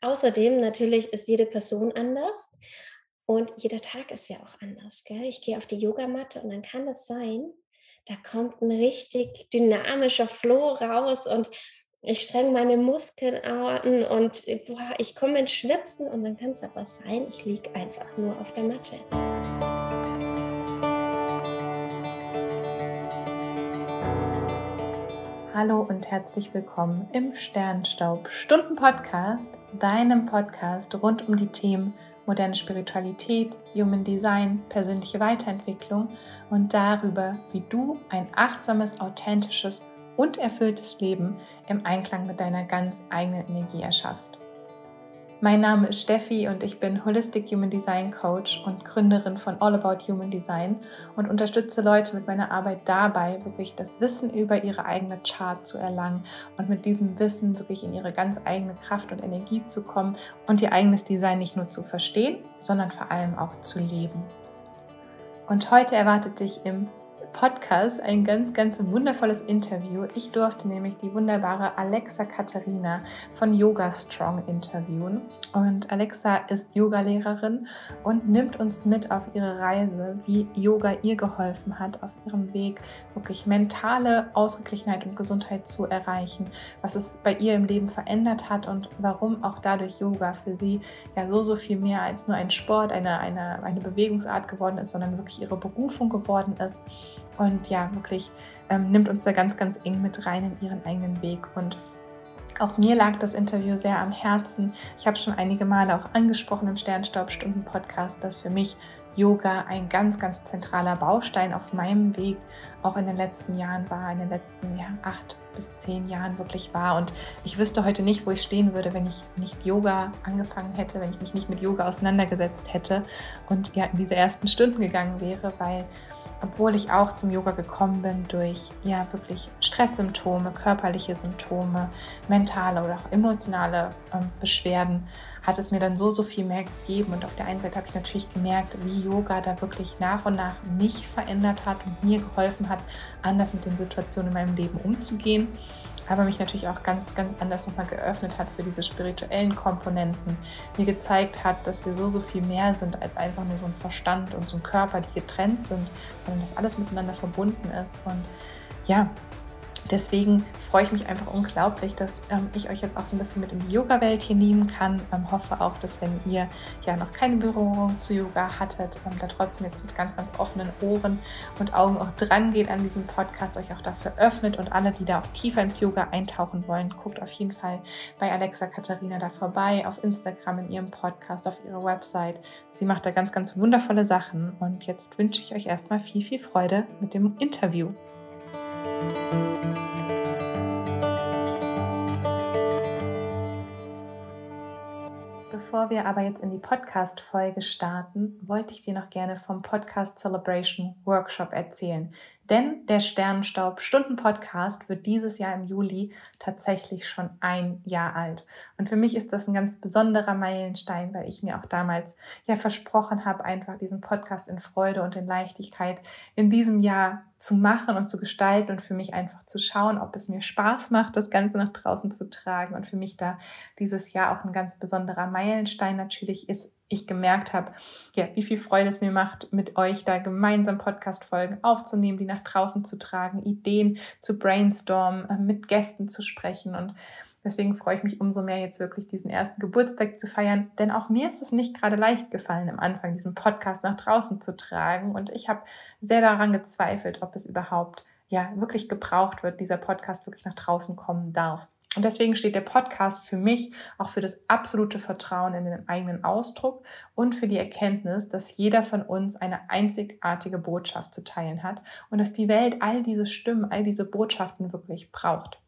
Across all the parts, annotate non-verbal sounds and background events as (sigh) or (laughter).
Außerdem natürlich ist jede Person anders und jeder Tag ist ja auch anders. Gell? Ich gehe auf die Yogamatte und dann kann es sein, da kommt ein richtig dynamischer Flow raus und ich strenge meine Muskeln an und boah, ich komme ins Schwitzen und dann kann es aber sein, ich liege einfach nur auf der Matte. Hallo und herzlich willkommen im Sternstaub Stunden Podcast, deinem Podcast rund um die Themen moderne Spiritualität, Human Design, persönliche Weiterentwicklung und darüber, wie du ein achtsames, authentisches und erfülltes Leben im Einklang mit deiner ganz eigenen Energie erschaffst. Mein Name ist Steffi und ich bin Holistic Human Design Coach und Gründerin von All About Human Design und unterstütze Leute mit meiner Arbeit dabei, wirklich das Wissen über ihre eigene Chart zu erlangen und mit diesem Wissen wirklich in ihre ganz eigene Kraft und Energie zu kommen und ihr eigenes Design nicht nur zu verstehen, sondern vor allem auch zu leben. Und heute erwartet dich im Podcast ein ganz, ganz wundervolles Interview. Ich durfte nämlich die wunderbare Alexa Katharina von Yoga Strong interviewen. Und Alexa ist Yogalehrerin und nimmt uns mit auf ihre Reise, wie Yoga ihr geholfen hat, auf ihrem Weg wirklich mentale Ausgeglichenheit und Gesundheit zu erreichen, was es bei ihr im Leben verändert hat und warum auch dadurch Yoga für sie ja so, so viel mehr als nur ein Sport, eine, eine, eine Bewegungsart geworden ist, sondern wirklich ihre Berufung geworden ist und ja, wirklich ähm, nimmt uns da ganz, ganz eng mit rein in ihren eigenen Weg. Und auch mir lag das Interview sehr am Herzen. Ich habe schon einige Male auch angesprochen im Sternstaubstunden-Podcast, dass für mich Yoga ein ganz, ganz zentraler Baustein auf meinem Weg auch in den letzten Jahren war, in den letzten ja, acht bis zehn Jahren wirklich war. Und ich wüsste heute nicht, wo ich stehen würde, wenn ich nicht Yoga angefangen hätte, wenn ich mich nicht mit Yoga auseinandergesetzt hätte und ja in diese ersten Stunden gegangen wäre, weil obwohl ich auch zum Yoga gekommen bin durch ja wirklich Stresssymptome, körperliche Symptome, mentale oder auch emotionale ähm, Beschwerden, hat es mir dann so, so viel mehr gegeben. Und auf der einen Seite habe ich natürlich gemerkt, wie Yoga da wirklich nach und nach mich verändert hat und mir geholfen hat, anders mit den Situationen in meinem Leben umzugehen aber mich natürlich auch ganz, ganz anders nochmal geöffnet hat für diese spirituellen Komponenten, mir gezeigt hat, dass wir so, so viel mehr sind als einfach nur so ein Verstand und so ein Körper, die getrennt sind, sondern dass alles miteinander verbunden ist. Und ja, Deswegen freue ich mich einfach unglaublich, dass ähm, ich euch jetzt auch so ein bisschen mit in die Yoga-Welt hier nehmen kann. Ähm, hoffe auch, dass wenn ihr ja noch keine Berührung zu Yoga hattet, ähm, da trotzdem jetzt mit ganz, ganz offenen Ohren und Augen auch dran geht an diesem Podcast, euch auch dafür öffnet und alle, die da auch tiefer ins Yoga eintauchen wollen, guckt auf jeden Fall bei Alexa Katharina da vorbei, auf Instagram, in ihrem Podcast, auf ihrer Website. Sie macht da ganz, ganz wundervolle Sachen und jetzt wünsche ich euch erstmal viel, viel Freude mit dem Interview. Bevor wir aber jetzt in die Podcast-Folge starten, wollte ich dir noch gerne vom Podcast Celebration Workshop erzählen. Denn der Sternenstaub-Stunden-Podcast wird dieses Jahr im Juli tatsächlich schon ein Jahr alt. Und für mich ist das ein ganz besonderer Meilenstein, weil ich mir auch damals ja versprochen habe, einfach diesen Podcast in Freude und in Leichtigkeit in diesem Jahr zu machen und zu gestalten und für mich einfach zu schauen, ob es mir Spaß macht, das Ganze nach draußen zu tragen. Und für mich da dieses Jahr auch ein ganz besonderer Meilenstein natürlich ist, ich gemerkt habe, ja, wie viel Freude es mir macht, mit euch da gemeinsam Podcast-Folgen aufzunehmen, die nach draußen zu tragen, Ideen zu brainstormen, äh, mit Gästen zu sprechen. Und deswegen freue ich mich umso mehr, jetzt wirklich diesen ersten Geburtstag zu feiern. Denn auch mir ist es nicht gerade leicht gefallen, am Anfang diesen Podcast nach draußen zu tragen. Und ich habe sehr daran gezweifelt, ob es überhaupt ja wirklich gebraucht wird, dieser Podcast wirklich nach draußen kommen darf. Und deswegen steht der Podcast für mich auch für das absolute Vertrauen in den eigenen Ausdruck und für die Erkenntnis, dass jeder von uns eine einzigartige Botschaft zu teilen hat und dass die Welt all diese Stimmen, all diese Botschaften wirklich braucht.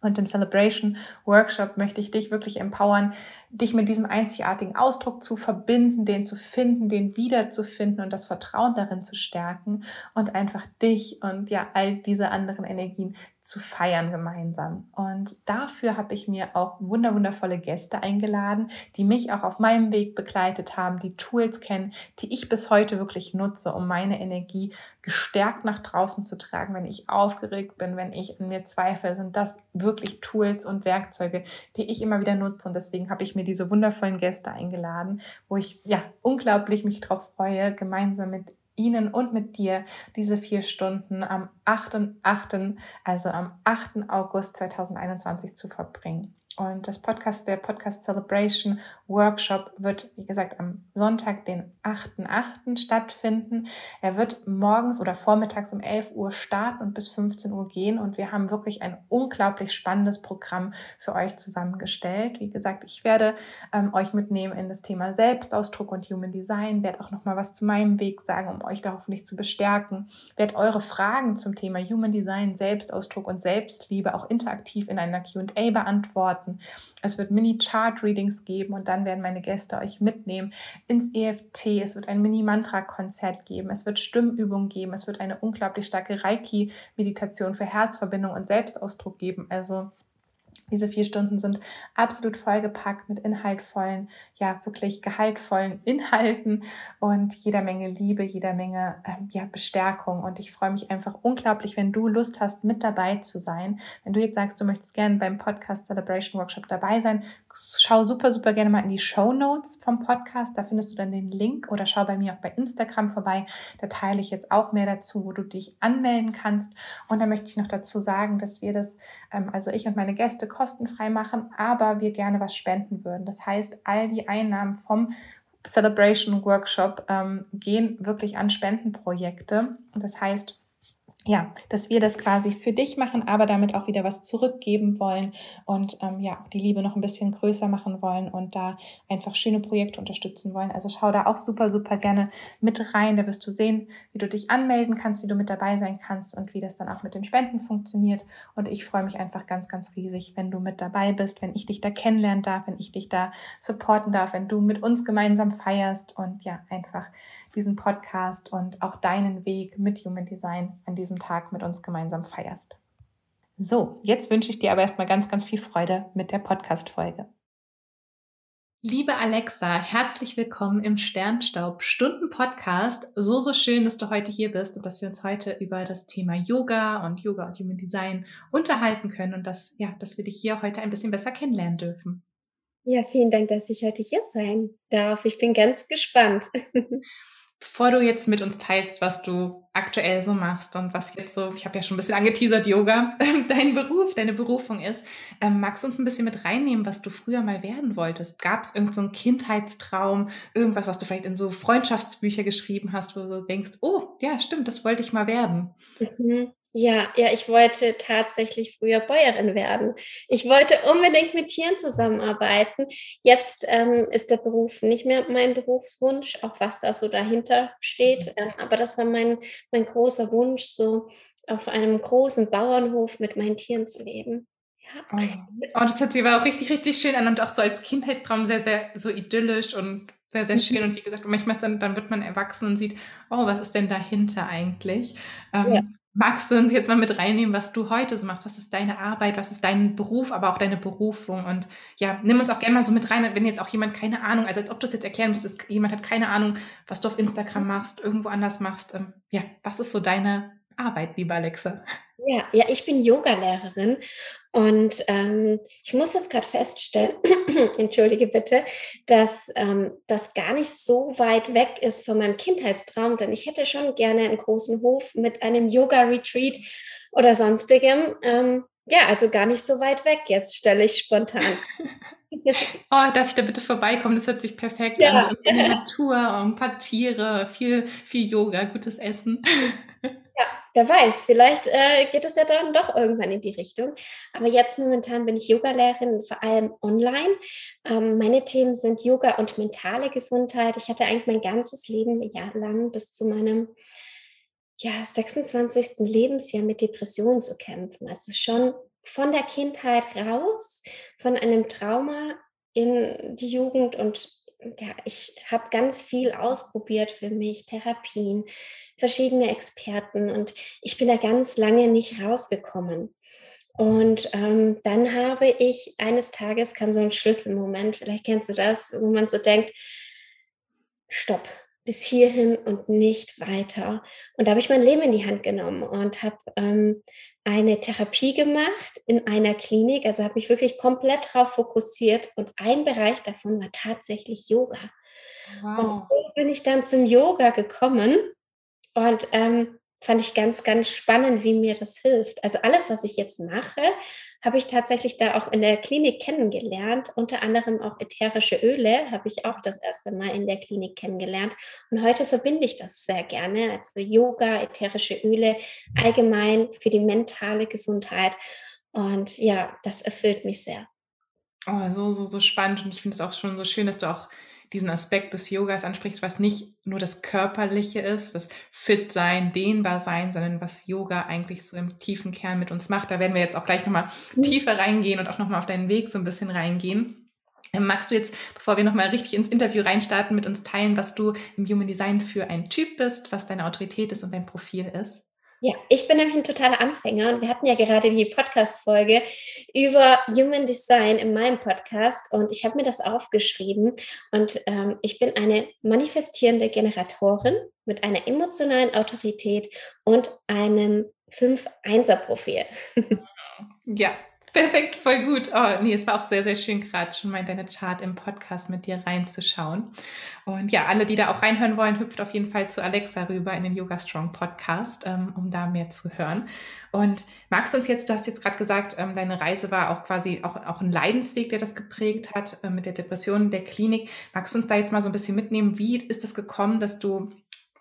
Und im Celebration Workshop möchte ich dich wirklich empowern, dich mit diesem einzigartigen Ausdruck zu verbinden, den zu finden, den wiederzufinden und das Vertrauen darin zu stärken und einfach dich und ja all diese anderen Energien zu feiern gemeinsam. Und dafür habe ich mir auch wunderwundervolle Gäste eingeladen, die mich auch auf meinem Weg begleitet haben, die Tools kennen, die ich bis heute wirklich nutze, um meine Energie gestärkt nach draußen zu tragen. Wenn ich aufgeregt bin, wenn ich in mir zweifle, sind das wirklich Tools und Werkzeuge, die ich immer wieder nutze. Und deswegen habe ich mir diese wundervollen Gäste eingeladen, wo ich ja unglaublich mich darauf freue, gemeinsam mit Ihnen und mit dir diese vier Stunden am 8.8., also am 8. August 2021 zu verbringen. Und das Podcast, der Podcast Celebration Workshop wird, wie gesagt, am Sonntag, den 8.8. stattfinden. Er wird morgens oder vormittags um 11 Uhr starten und bis 15 Uhr gehen. Und wir haben wirklich ein unglaublich spannendes Programm für euch zusammengestellt. Wie gesagt, ich werde ähm, euch mitnehmen in das Thema Selbstausdruck und Human Design, werde auch nochmal was zu meinem Weg sagen, um euch da hoffentlich zu bestärken, werde eure Fragen zum Thema Human Design, Selbstausdruck und Selbstliebe auch interaktiv in einer QA beantworten starten. Es wird Mini-Chart-Readings geben und dann werden meine Gäste euch mitnehmen ins EFT. Es wird ein Mini-Mantra-Konzert geben. Es wird Stimmübungen geben. Es wird eine unglaublich starke Reiki-Meditation für Herzverbindung und Selbstausdruck geben. Also diese vier Stunden sind absolut vollgepackt mit inhaltvollen, ja, wirklich gehaltvollen (laughs) Inhalten und jeder Menge Liebe, jeder Menge ähm, ja, Bestärkung. Und ich freue mich einfach unglaublich, wenn du Lust hast, mit dabei zu sein. Wenn du jetzt sagst, du möchtest gerne beim Podcast Celebration Workshop dabei sein, schau super, super gerne mal in die Show Notes vom Podcast. Da findest du dann den Link oder schau bei mir auch bei Instagram vorbei. Da teile ich jetzt auch mehr dazu, wo du dich anmelden kannst. Und da möchte ich noch dazu sagen, dass wir das, ähm, also ich und meine Gäste, kostenfrei machen, aber wir gerne was spenden würden. Das heißt, all die Einnahmen vom Celebration Workshop ähm, gehen wirklich an Spendenprojekte. Das heißt, ja, dass wir das quasi für dich machen, aber damit auch wieder was zurückgeben wollen und ähm, ja, die Liebe noch ein bisschen größer machen wollen und da einfach schöne Projekte unterstützen wollen. Also schau da auch super, super gerne mit rein. Da wirst du sehen, wie du dich anmelden kannst, wie du mit dabei sein kannst und wie das dann auch mit den Spenden funktioniert. Und ich freue mich einfach ganz, ganz riesig, wenn du mit dabei bist, wenn ich dich da kennenlernen darf, wenn ich dich da supporten darf, wenn du mit uns gemeinsam feierst und ja, einfach diesen Podcast und auch deinen Weg mit Human Design an diesem Tag mit uns gemeinsam feierst. So, jetzt wünsche ich dir aber erstmal ganz, ganz viel Freude mit der Podcast-Folge. Liebe Alexa, herzlich willkommen im Sternstaub Stunden Podcast. So, so schön, dass du heute hier bist und dass wir uns heute über das Thema Yoga und Yoga und Human Design unterhalten können und dass, ja, dass wir dich hier heute ein bisschen besser kennenlernen dürfen. Ja, vielen Dank, dass ich heute hier sein darf. Ich bin ganz gespannt. (laughs) Bevor du jetzt mit uns teilst, was du aktuell so machst und was jetzt so, ich habe ja schon ein bisschen angeteasert, Yoga, (laughs) dein Beruf, deine Berufung ist, ähm, magst du uns ein bisschen mit reinnehmen, was du früher mal werden wolltest? Gab es irgendeinen so Kindheitstraum, irgendwas, was du vielleicht in so Freundschaftsbücher geschrieben hast, wo du denkst, oh, ja, stimmt, das wollte ich mal werden? Mhm. Ja, ja, ich wollte tatsächlich früher Bäuerin werden. Ich wollte unbedingt mit Tieren zusammenarbeiten. Jetzt ähm, ist der Beruf nicht mehr mein Berufswunsch, auch was da so dahinter steht. Mhm. Ähm, aber das war mein, mein großer Wunsch, so auf einem großen Bauernhof mit meinen Tieren zu leben. Ja. Oh, oh das hört sich aber auch richtig, richtig schön an und auch so als Kindheitstraum sehr, sehr so idyllisch und sehr, sehr schön. Mhm. Und wie gesagt, manchmal ist dann, dann wird man erwachsen und sieht, oh, was ist denn dahinter eigentlich? Ähm, ja. Magst du uns jetzt mal mit reinnehmen, was du heute so machst? Was ist deine Arbeit? Was ist dein Beruf, aber auch deine Berufung? Und ja, nimm uns auch gerne mal so mit rein, wenn jetzt auch jemand keine Ahnung, also als ob du es jetzt erklären müsstest, jemand hat keine Ahnung, was du auf Instagram machst, irgendwo anders machst. Ähm, ja, was ist so deine Arbeit, liebe Alexa? Ja, ja ich bin Yogalehrerin und ähm, ich muss jetzt gerade feststellen, (clears throat) entschuldige bitte, dass ähm, das gar nicht so weit weg ist von meinem Kindheitstraum, denn ich hätte schon gerne einen großen Hof mit einem Yoga-Retreat oder sonstigem. Ähm, ja, also gar nicht so weit weg jetzt, stelle ich spontan. (laughs) Oh, darf ich da bitte vorbeikommen? Das hört sich perfekt ja. an. So Natur, ein paar Tiere, viel, viel Yoga, gutes Essen. (laughs) Ja, wer weiß, vielleicht äh, geht es ja dann doch irgendwann in die Richtung. Aber jetzt momentan bin ich Yogalehrerin, vor allem online. Ähm, meine Themen sind Yoga und mentale Gesundheit. Ich hatte eigentlich mein ganzes Leben jahrelang bis zu meinem ja, 26. Lebensjahr mit Depressionen zu kämpfen. Also schon von der Kindheit raus, von einem Trauma in die Jugend und ja, ich habe ganz viel ausprobiert für mich, Therapien, verschiedene Experten und ich bin da ganz lange nicht rausgekommen. Und ähm, dann habe ich eines Tages kam so ein Schlüsselmoment, vielleicht kennst du das, wo man so denkt, stopp, bis hierhin und nicht weiter. Und da habe ich mein Leben in die Hand genommen und habe ähm, eine Therapie gemacht in einer Klinik. Also habe mich wirklich komplett darauf fokussiert und ein Bereich davon war tatsächlich Yoga. Wow. Und so bin ich dann zum Yoga gekommen und ähm, fand ich ganz, ganz spannend, wie mir das hilft. Also alles, was ich jetzt mache, habe ich tatsächlich da auch in der Klinik kennengelernt. Unter anderem auch ätherische Öle habe ich auch das erste Mal in der Klinik kennengelernt. Und heute verbinde ich das sehr gerne. Also Yoga, ätherische Öle, allgemein für die mentale Gesundheit. Und ja, das erfüllt mich sehr. Oh, so, so, so spannend. Und ich finde es auch schon so schön, dass du auch diesen Aspekt des Yogas ansprichst, was nicht nur das Körperliche ist, das Fit-Sein, Dehnbar-Sein, sondern was Yoga eigentlich so im tiefen Kern mit uns macht. Da werden wir jetzt auch gleich nochmal mhm. tiefer reingehen und auch nochmal auf deinen Weg so ein bisschen reingehen. Ähm, magst du jetzt, bevor wir nochmal richtig ins Interview reinstarten, mit uns teilen, was du im Human Design für ein Typ bist, was deine Autorität ist und dein Profil ist? Ja, ich bin nämlich ein totaler Anfänger und wir hatten ja gerade die Podcast-Folge über Human Design in meinem Podcast und ich habe mir das aufgeschrieben und ähm, ich bin eine manifestierende Generatorin mit einer emotionalen Autorität und einem 5-1er-Profil. ja, Perfekt, voll gut. Oh, nee, es war auch sehr, sehr schön, gerade schon mal in deine Chart im Podcast mit dir reinzuschauen. Und ja, alle, die da auch reinhören wollen, hüpft auf jeden Fall zu Alexa rüber in den Yoga Strong Podcast, ähm, um da mehr zu hören. Und magst du uns jetzt, du hast jetzt gerade gesagt, ähm, deine Reise war auch quasi auch, auch ein Leidensweg, der das geprägt hat äh, mit der Depression der Klinik. Magst du uns da jetzt mal so ein bisschen mitnehmen? Wie ist es gekommen, dass du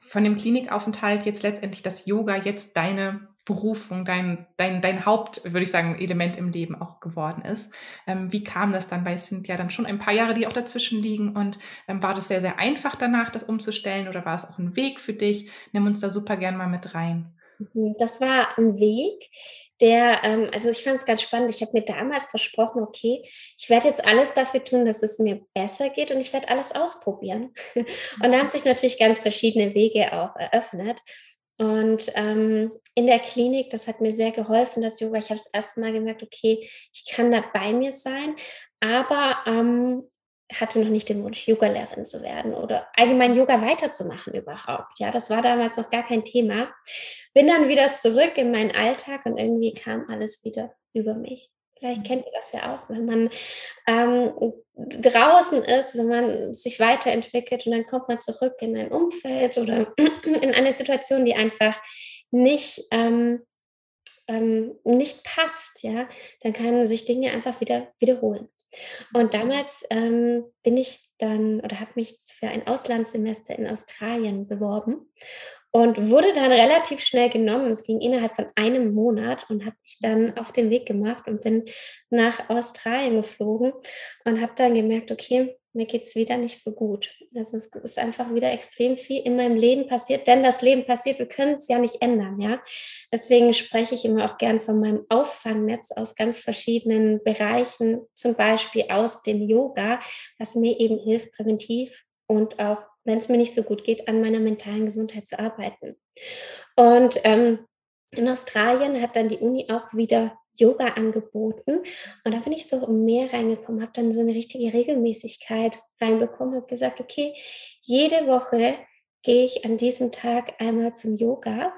von dem Klinikaufenthalt jetzt letztendlich das Yoga jetzt deine Berufung, dein, dein, dein Haupt, würde ich sagen, Element im Leben auch geworden ist. Ähm, wie kam das dann? Weil es sind ja dann schon ein paar Jahre, die auch dazwischen liegen. Und ähm, war das sehr, sehr einfach danach, das umzustellen oder war es auch ein Weg für dich? Nimm uns da super gern mal mit rein. Mhm, das war ein Weg, der, ähm, also ich fand es ganz spannend. Ich habe mir damals versprochen, okay, ich werde jetzt alles dafür tun, dass es mir besser geht und ich werde alles ausprobieren. (laughs) Und da haben sich natürlich ganz verschiedene Wege auch eröffnet. Und ähm, in der Klinik, das hat mir sehr geholfen, das Yoga. Ich habe das erste Mal gemerkt, okay, ich kann da bei mir sein, aber ähm, hatte noch nicht den Wunsch, Yoga-Lehrerin zu werden oder allgemein Yoga weiterzumachen überhaupt. Ja, das war damals noch gar kein Thema. Bin dann wieder zurück in meinen Alltag und irgendwie kam alles wieder über mich. Vielleicht kennt ihr das ja auch, wenn man ähm, draußen ist, wenn man sich weiterentwickelt und dann kommt man zurück in ein Umfeld oder (clears throat) in eine Situation, die einfach nicht, ähm, ähm, nicht passt, ja, dann können sich Dinge einfach wieder wiederholen. Und mhm. damals ähm, bin ich dann oder habe mich für ein Auslandssemester in Australien beworben und wurde dann relativ schnell genommen. Es ging innerhalb von einem Monat und habe mich dann auf den Weg gemacht und bin nach Australien geflogen und habe dann gemerkt, okay, mir geht es wieder nicht so gut. Also es ist einfach wieder extrem viel in meinem Leben passiert, denn das Leben passiert, wir können es ja nicht ändern, ja. Deswegen spreche ich immer auch gern von meinem Auffangnetz aus ganz verschiedenen Bereichen, zum Beispiel aus dem Yoga, was mir eben hilft, präventiv und auch wenn es mir nicht so gut geht, an meiner mentalen Gesundheit zu arbeiten. Und ähm, in Australien hat dann die Uni auch wieder Yoga angeboten. Und da bin ich so mehr reingekommen, habe dann so eine richtige Regelmäßigkeit reinbekommen, habe gesagt, okay, jede Woche gehe ich an diesem Tag einmal zum Yoga.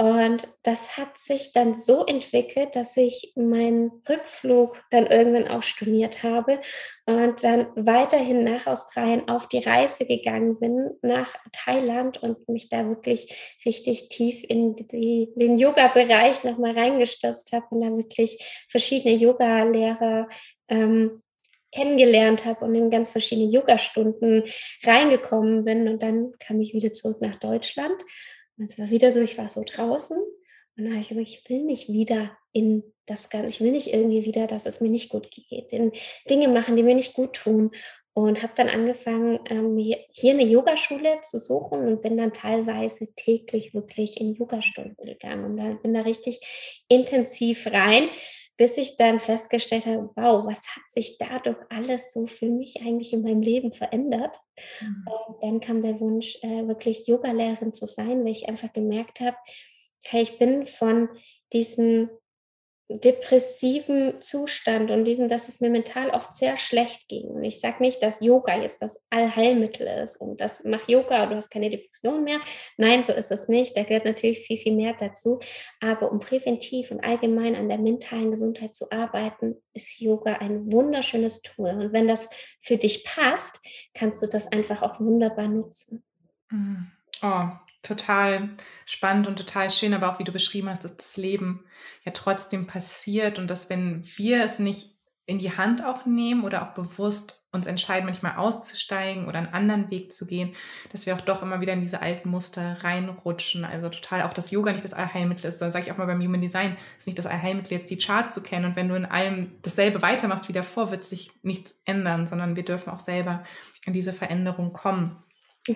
Und das hat sich dann so entwickelt, dass ich meinen Rückflug dann irgendwann auch storniert habe und dann weiterhin nach Australien auf die Reise gegangen bin, nach Thailand und mich da wirklich richtig tief in die, den Yoga-Bereich nochmal reingestürzt habe und da wirklich verschiedene Yoga-Lehrer ähm, kennengelernt habe und in ganz verschiedene Yoga-Stunden reingekommen bin. Und dann kam ich wieder zurück nach Deutschland und es war wieder so, ich war so draußen und dann habe ich gesagt, ich will nicht wieder in das Ganze, ich will nicht irgendwie wieder, dass es mir nicht gut geht, in Dinge machen, die mir nicht gut tun. Und habe dann angefangen, ähm, hier eine Yogaschule zu suchen und bin dann teilweise täglich wirklich in Yogastunden gegangen und bin da richtig intensiv rein bis ich dann festgestellt habe, wow, was hat sich dadurch alles so für mich eigentlich in meinem Leben verändert? Mhm. Und dann kam der Wunsch, äh, wirklich Yoga-Lehrerin zu sein, weil ich einfach gemerkt habe, hey, ich bin von diesen depressiven Zustand und diesen, dass es mir mental oft sehr schlecht ging. Und ich sage nicht, dass Yoga jetzt das Allheilmittel ist und das mach Yoga, du hast keine Depression mehr. Nein, so ist es nicht. Da gehört natürlich viel, viel mehr dazu. Aber um präventiv und allgemein an der mentalen Gesundheit zu arbeiten, ist Yoga ein wunderschönes Tool. Und wenn das für dich passt, kannst du das einfach auch wunderbar nutzen. Mhm. Oh, total spannend und total schön, aber auch wie du beschrieben hast, dass das Leben ja trotzdem passiert und dass wenn wir es nicht in die Hand auch nehmen oder auch bewusst uns entscheiden, manchmal auszusteigen oder einen anderen Weg zu gehen, dass wir auch doch immer wieder in diese alten Muster reinrutschen. Also total auch, dass Yoga nicht das Allheilmittel ist, sondern sage ich auch mal beim Human Design, ist nicht das Allheilmittel, jetzt die Chart zu kennen. Und wenn du in allem dasselbe weitermachst wie davor, wird sich nichts ändern, sondern wir dürfen auch selber in diese Veränderung kommen.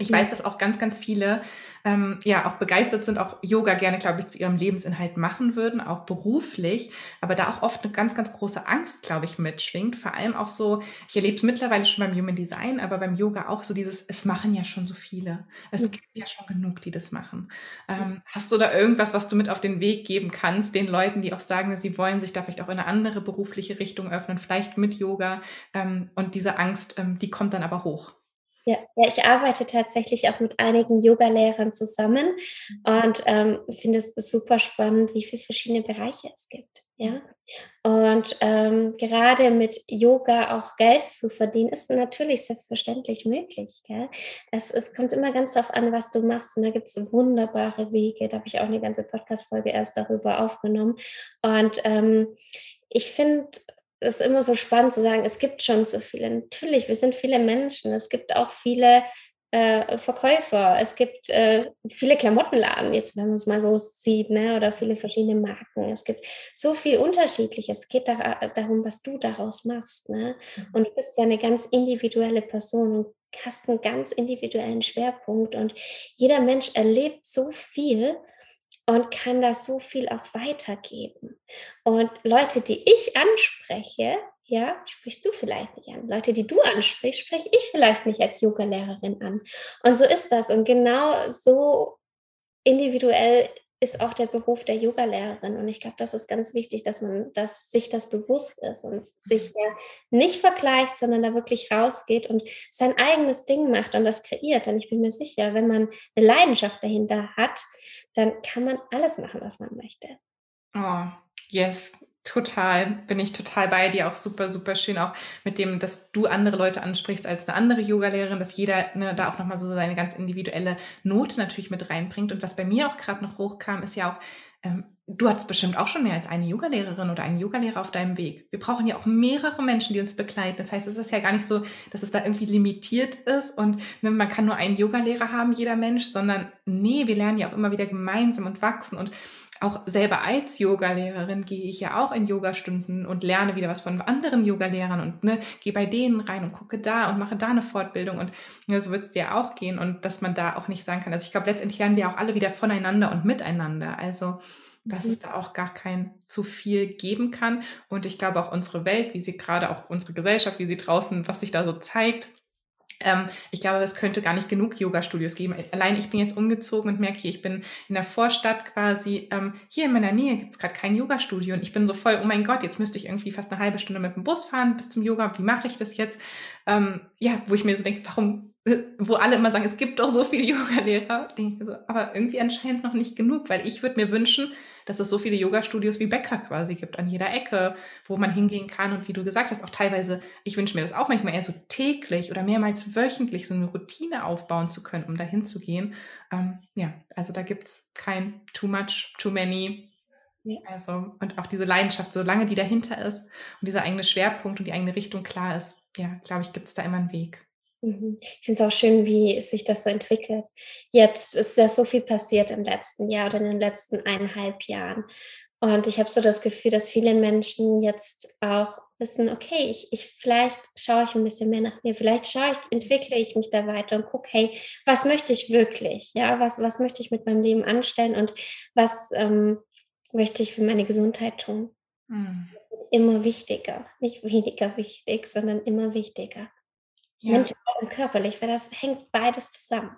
Ich weiß, dass auch ganz, ganz viele ähm, ja auch begeistert sind, auch Yoga gerne, glaube ich, zu ihrem Lebensinhalt machen würden, auch beruflich, aber da auch oft eine ganz, ganz große Angst, glaube ich, mitschwingt. Vor allem auch so, ich erlebe es mittlerweile schon beim Human Design, aber beim Yoga auch so dieses, es machen ja schon so viele. Es gibt ja schon genug, die das machen. Ähm, hast du da irgendwas, was du mit auf den Weg geben kannst, den Leuten, die auch sagen, sie wollen sich da vielleicht auch in eine andere berufliche Richtung öffnen, vielleicht mit Yoga ähm, und diese Angst, ähm, die kommt dann aber hoch? Ja, ja, ich arbeite tatsächlich auch mit einigen Yoga-Lehrern zusammen und ähm, finde es super spannend, wie viele verschiedene Bereiche es gibt. Ja? Und ähm, gerade mit Yoga auch Geld zu verdienen, ist natürlich selbstverständlich möglich. Gell? Es, es kommt immer ganz darauf an, was du machst. Und da gibt es wunderbare Wege. Da habe ich auch eine ganze Podcast-Folge erst darüber aufgenommen. Und ähm, ich finde, ist immer so spannend zu sagen, es gibt schon so viele. Natürlich, wir sind viele Menschen. Es gibt auch viele äh, Verkäufer. Es gibt äh, viele Klamottenladen, jetzt wenn man es mal so sieht, ne? oder viele verschiedene Marken. Es gibt so viel Unterschiedliches. Es geht da, darum, was du daraus machst. Ne? Mhm. Und du bist ja eine ganz individuelle Person und hast einen ganz individuellen Schwerpunkt. Und jeder Mensch erlebt so viel und kann das so viel auch weitergeben. Und Leute, die ich anspreche, ja, sprichst du vielleicht nicht an. Leute, die du ansprichst, spreche ich vielleicht nicht als Yoga-Lehrerin an. Und so ist das. Und genau so individuell ist auch der Beruf der Yoga-Lehrerin. Und ich glaube, das ist ganz wichtig, dass man dass sich das bewusst ist und sich nicht vergleicht, sondern da wirklich rausgeht und sein eigenes Ding macht und das kreiert. Denn ich bin mir sicher, wenn man eine Leidenschaft dahinter hat, dann kann man alles machen, was man möchte. Oh, yes. Total, bin ich total bei dir, auch super, super schön, auch mit dem, dass du andere Leute ansprichst als eine andere Yogalehrerin, dass jeder ne, da auch nochmal so seine ganz individuelle Note natürlich mit reinbringt. Und was bei mir auch gerade noch hochkam, ist ja auch, ähm, du hast bestimmt auch schon mehr als eine Yogalehrerin oder einen Yogalehrer auf deinem Weg. Wir brauchen ja auch mehrere Menschen, die uns begleiten. Das heißt, es ist ja gar nicht so, dass es da irgendwie limitiert ist und ne, man kann nur einen Yogalehrer haben, jeder Mensch, sondern nee, wir lernen ja auch immer wieder gemeinsam und wachsen und auch selber als Yogalehrerin gehe ich ja auch in Yogastunden und lerne wieder was von anderen Yogalehrern und ne, gehe bei denen rein und gucke da und mache da eine Fortbildung und ne, so wird es dir auch gehen und dass man da auch nicht sagen kann. Also ich glaube, letztendlich lernen wir auch alle wieder voneinander und miteinander. Also dass mhm. es da auch gar kein zu viel geben kann. Und ich glaube auch unsere Welt, wie sie gerade auch unsere Gesellschaft, wie sie draußen, was sich da so zeigt, ähm, ich glaube, es könnte gar nicht genug Yoga-Studios geben. Allein ich bin jetzt umgezogen und merke hier, ich bin in der Vorstadt quasi. Ähm, hier in meiner Nähe gibt es gerade kein Yoga-Studio und ich bin so voll, oh mein Gott, jetzt müsste ich irgendwie fast eine halbe Stunde mit dem Bus fahren bis zum Yoga. Wie mache ich das jetzt? Ähm, ja, wo ich mir so denke, warum wo alle immer sagen, es gibt doch so viele (laughs) Yoga-Lehrer, denke ich mir so, aber irgendwie anscheinend noch nicht genug, weil ich würde mir wünschen, dass es so viele Yoga-Studios wie Bäcker quasi gibt an jeder Ecke, wo man hingehen kann und wie du gesagt hast, auch teilweise, ich wünsche mir das auch manchmal eher so täglich oder mehrmals wöchentlich so eine Routine aufbauen zu können, um dahin zu gehen. Ähm, ja, also da gibt es kein too much, too many. Ja. Also, und auch diese Leidenschaft, solange die dahinter ist und dieser eigene Schwerpunkt und die eigene Richtung klar ist, ja, glaube ich, gibt es da immer einen Weg. Mhm. Ich finde es auch schön, wie sich das so entwickelt. Jetzt ist ja so viel passiert im letzten Jahr oder in den letzten eineinhalb Jahren. Und ich habe so das Gefühl, dass viele Menschen jetzt auch wissen, okay, ich, ich vielleicht schaue ich ein bisschen mehr nach mir, vielleicht schaue ich, entwickle ich mich da weiter und gucke, hey, was möchte ich wirklich? Ja, was, was möchte ich mit meinem Leben anstellen und was ähm, möchte ich für meine Gesundheit tun? Mhm immer wichtiger. Nicht weniger wichtig, sondern immer wichtiger. Ja. Mental und körperlich, weil das hängt beides zusammen.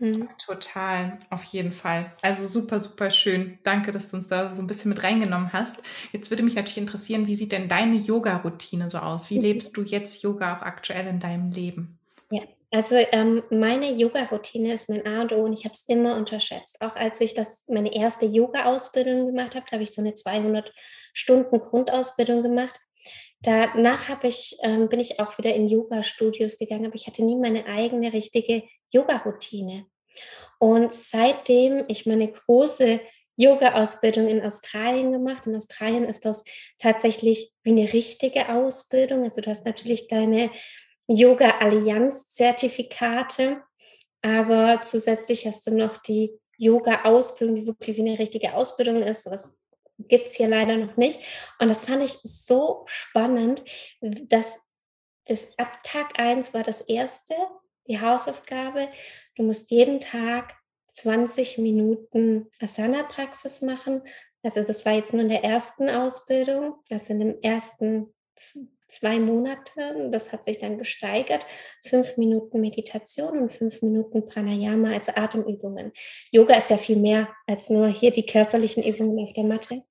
Mhm. Total, auf jeden Fall. Also super, super schön. Danke, dass du uns da so ein bisschen mit reingenommen hast. Jetzt würde mich natürlich interessieren, wie sieht denn deine Yoga-Routine so aus? Wie mhm. lebst du jetzt Yoga auch aktuell in deinem Leben? Ja, also ähm, meine Yoga-Routine ist mein A und O und ich habe es immer unterschätzt. Auch als ich das meine erste Yoga-Ausbildung gemacht habe, habe ich so eine 200 Stunden Grundausbildung gemacht. Danach habe ich, ähm, bin ich auch wieder in Yoga-Studios gegangen, aber ich hatte nie meine eigene richtige Yoga-Routine. Und seitdem ich meine große Yoga-Ausbildung in Australien gemacht. In Australien ist das tatsächlich wie eine richtige Ausbildung. Also du hast natürlich deine Yoga-Allianz-Zertifikate, aber zusätzlich hast du noch die Yoga-Ausbildung, die wirklich wie eine richtige Ausbildung ist. Was gibt es hier leider noch nicht. Und das fand ich so spannend, dass das ab Tag 1 war das erste, die Hausaufgabe. Du musst jeden Tag 20 Minuten Asana-Praxis machen. Also das war jetzt nur in der ersten Ausbildung, also in den ersten zwei Monaten. Das hat sich dann gesteigert. Fünf Minuten Meditation und fünf Minuten Pranayama, also Atemübungen. Yoga ist ja viel mehr als nur hier die körperlichen Übungen auf der Matte.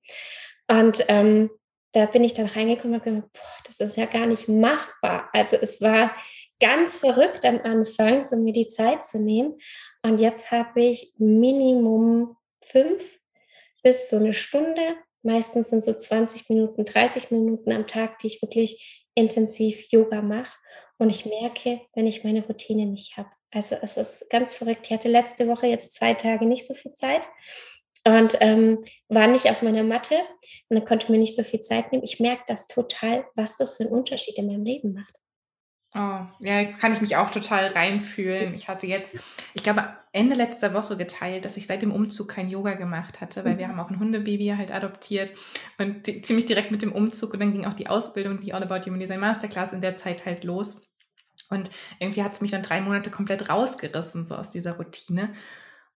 Und ähm, da bin ich dann reingekommen und gedacht, boah, das ist ja gar nicht machbar. Also es war ganz verrückt am Anfang, so mir die Zeit zu nehmen. Und jetzt habe ich Minimum fünf bis so eine Stunde Meistens sind so 20 Minuten, 30 Minuten am Tag, die ich wirklich intensiv Yoga mache. Und ich merke, wenn ich meine Routine nicht habe. Also es ist ganz verrückt. Ich hatte letzte Woche jetzt zwei Tage nicht so viel Zeit und ähm, war nicht auf meiner Matte und dann konnte mir nicht so viel Zeit nehmen. Ich merke das total, was das für einen Unterschied in meinem Leben macht. Oh, ja, kann ich mich auch total reinfühlen. Ich hatte jetzt, ich glaube, Ende letzter Woche geteilt, dass ich seit dem Umzug kein Yoga gemacht hatte, weil wir mhm. haben auch ein Hundebaby halt adoptiert und die, ziemlich direkt mit dem Umzug und dann ging auch die Ausbildung, die All About Human Design Masterclass in der Zeit halt los. Und irgendwie hat es mich dann drei Monate komplett rausgerissen, so aus dieser Routine.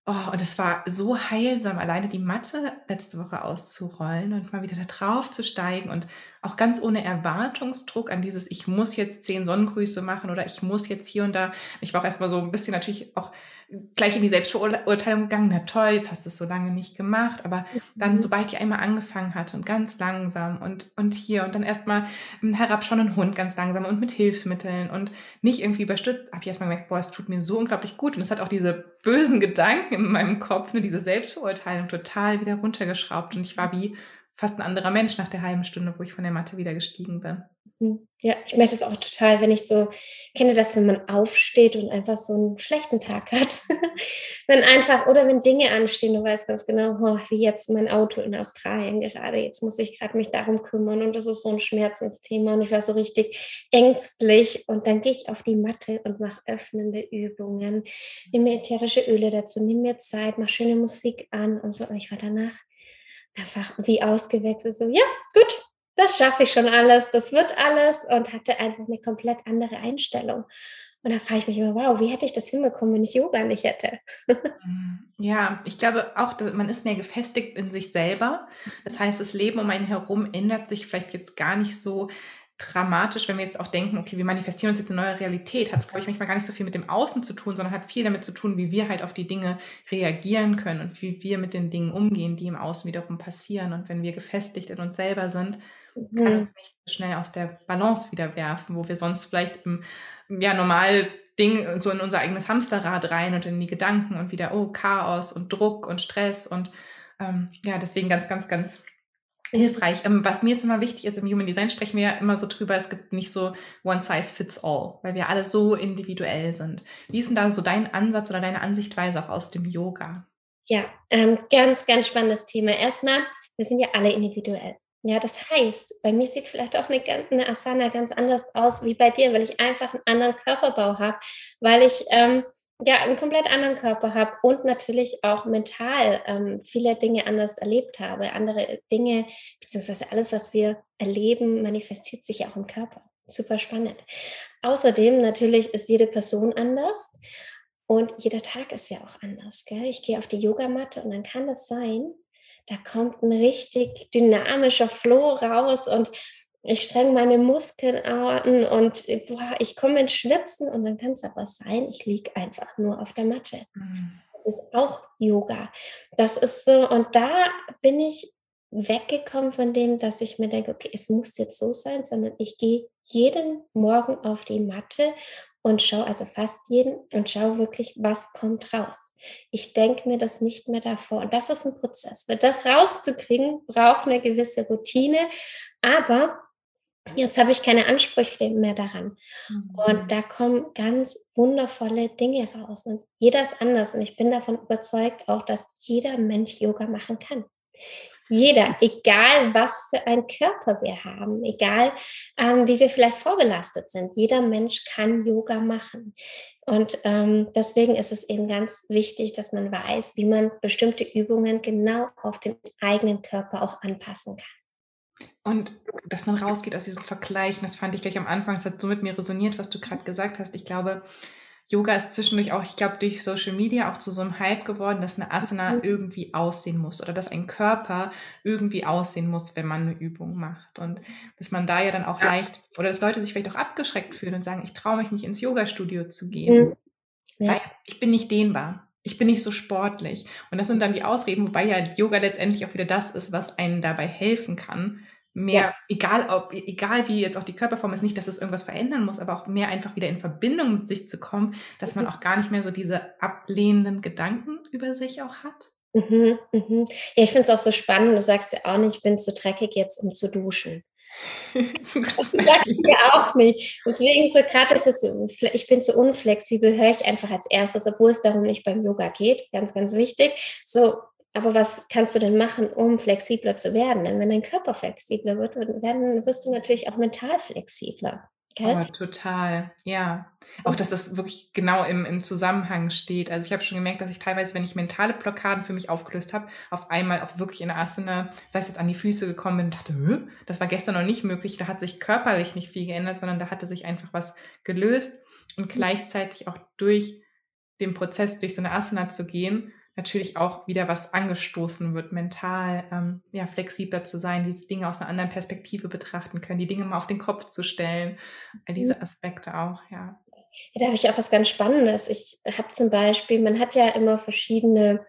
Oh, und es war so heilsam, alleine die Matte letzte Woche auszurollen und mal wieder da drauf zu steigen und auch ganz ohne Erwartungsdruck an dieses, ich muss jetzt zehn Sonnengrüße machen oder ich muss jetzt hier und da. Ich war auch erstmal so ein bisschen natürlich auch gleich in die Selbstverurteilung gegangen, na toll, jetzt hast du es so lange nicht gemacht. Aber dann, mhm. sobald ich einmal angefangen hatte und ganz langsam und, und hier und dann erstmal herabschauen einen Hund ganz langsam und mit Hilfsmitteln und nicht irgendwie überstützt, habe ich erstmal gemerkt, boah, es tut mir so unglaublich gut. Und es hat auch diese bösen Gedanken in meinem Kopf, ne, diese Selbstverurteilung total wieder runtergeschraubt. Und ich war wie fast ein anderer Mensch nach der halben Stunde, wo ich von der Matte wieder gestiegen bin. Mhm. Ja, ich merke das auch total, wenn ich so, kenne das, wenn man aufsteht und einfach so einen schlechten Tag hat. (laughs) wenn einfach, oder wenn Dinge anstehen, du weißt ganz genau, oh, wie jetzt mein Auto in Australien gerade, jetzt muss ich gerade mich darum kümmern und das ist so ein Schmerzensthema und ich war so richtig ängstlich und dann gehe ich auf die Matte und mache öffnende Übungen, nehme mir ätherische Öle dazu, nehme mir Zeit, mache schöne Musik an und so und ich war danach einfach wie ausgewechselt, so, ja, gut, das schaffe ich schon alles, das wird alles und hatte einfach eine komplett andere Einstellung. Und da frage ich mich immer, wow, wie hätte ich das hinbekommen, wenn ich Yoga nicht hätte? Mm, (laughs) ja, ich glaube auch, man ist mehr gefestigt in sich selber. Das heißt, das Leben um einen herum ändert sich vielleicht jetzt gar nicht so dramatisch, wenn wir jetzt auch denken, okay, wir manifestieren uns jetzt eine neue Realität, hat es, glaube ich, manchmal gar nicht so viel mit dem Außen zu tun, sondern hat viel damit zu tun, wie wir halt auf die Dinge reagieren können und wie wir mit den Dingen umgehen, die im Außen wiederum passieren. Und wenn wir gefestigt in uns selber sind, kann uns nicht so schnell aus der Balance wieder werfen, wo wir sonst vielleicht im ja, normal Ding so in unser eigenes Hamsterrad rein und in die Gedanken und wieder, oh, Chaos und Druck und Stress und ähm, ja, deswegen ganz, ganz, ganz hilfreich. Ähm, was mir jetzt immer wichtig ist, im Human Design sprechen wir ja immer so drüber, es gibt nicht so one size fits all, weil wir alle so individuell sind. Wie ist denn da so dein Ansatz oder deine Ansichtweise auch aus dem Yoga? Ja, ähm, ganz, ganz spannendes Thema. Erstmal, wir sind ja alle individuell. Ja, das heißt, bei mir sieht vielleicht auch eine, eine Asana ganz anders aus wie bei dir, weil ich einfach einen anderen Körperbau habe, weil ich ähm, ja, einen komplett anderen Körper habe und natürlich auch mental ähm, viele Dinge anders erlebt habe. Andere Dinge, beziehungsweise alles, was wir erleben, manifestiert sich auch im Körper. Super spannend. Außerdem natürlich ist jede Person anders und jeder Tag ist ja auch anders. Gell? Ich gehe auf die Yogamatte und dann kann es sein, da kommt ein richtig dynamischer Flow raus und ich streng meine Muskeln an und boah, ich komme ins Schwitzen und dann kann es aber sein, ich liege einfach nur auf der Matte. Mhm. Das ist auch Yoga. Das ist so, und da bin ich weggekommen von dem, dass ich mir denke, okay, es muss jetzt so sein, sondern ich gehe jeden Morgen auf die Matte und schaue, also fast jeden, und schaue wirklich, was kommt raus. Ich denke mir das nicht mehr davor. Und das ist ein Prozess. Das rauszukriegen, braucht eine gewisse Routine, aber jetzt habe ich keine Ansprüche mehr daran. Mhm. Und da kommen ganz wundervolle Dinge raus. Und jeder ist anders. Und ich bin davon überzeugt auch, dass jeder Mensch Yoga machen kann. Jeder, (laughs) egal was für einen Körper wir haben, egal ähm, wie wir vielleicht vorbelastet sind, jeder Mensch kann Yoga machen. Und ähm, deswegen ist es eben ganz wichtig, dass man weiß, wie man bestimmte Übungen genau auf den eigenen Körper auch anpassen kann. Und dass man rausgeht aus diesem Vergleichen, das fand ich gleich am Anfang, das hat so mit mir resoniert, was du gerade gesagt hast. Ich glaube, Yoga ist zwischendurch auch, ich glaube, durch Social Media auch zu so einem Hype geworden, dass eine Asana mhm. irgendwie aussehen muss oder dass ein Körper irgendwie aussehen muss, wenn man eine Übung macht. Und dass man da ja dann auch leicht, oder dass Leute sich vielleicht auch abgeschreckt fühlen und sagen, ich traue mich nicht ins Yoga-Studio zu gehen, mhm. ja. weil ich bin nicht dehnbar. Ich bin nicht so sportlich. Und das sind dann die Ausreden, wobei ja Yoga letztendlich auch wieder das ist, was einen dabei helfen kann, mehr, ja. egal ob, egal wie jetzt auch die Körperform ist, nicht, dass es irgendwas verändern muss, aber auch mehr einfach wieder in Verbindung mit sich zu kommen, dass man mhm. auch gar nicht mehr so diese ablehnenden Gedanken über sich auch hat. Mhm, mhm. Ja, ich finde es auch so spannend. Du sagst ja auch nicht, ich bin zu dreckig jetzt, um zu duschen. (laughs) das sag ich mir auch nicht. Deswegen so gerade ist es, ich bin zu unflexibel, höre ich einfach als erstes, obwohl es darum nicht beim Yoga geht, ganz, ganz wichtig. So, aber was kannst du denn machen, um flexibler zu werden? Denn wenn dein Körper flexibler wird, werden, wirst du natürlich auch mental flexibler. Oh, total, ja. Auch, dass das wirklich genau im, im Zusammenhang steht. Also ich habe schon gemerkt, dass ich teilweise, wenn ich mentale Blockaden für mich aufgelöst habe, auf einmal auch wirklich in der Asana, sei es jetzt an die Füße gekommen bin und dachte, das war gestern noch nicht möglich. Da hat sich körperlich nicht viel geändert, sondern da hatte sich einfach was gelöst und mhm. gleichzeitig auch durch den Prozess, durch so eine Asana zu gehen, natürlich auch wieder was angestoßen wird, mental ähm, ja, flexibler zu sein, diese Dinge aus einer anderen Perspektive betrachten können, die Dinge mal auf den Kopf zu stellen, all diese mhm. Aspekte auch, ja. Ja, da habe ich auch was ganz Spannendes. Ich habe zum Beispiel, man hat ja immer verschiedene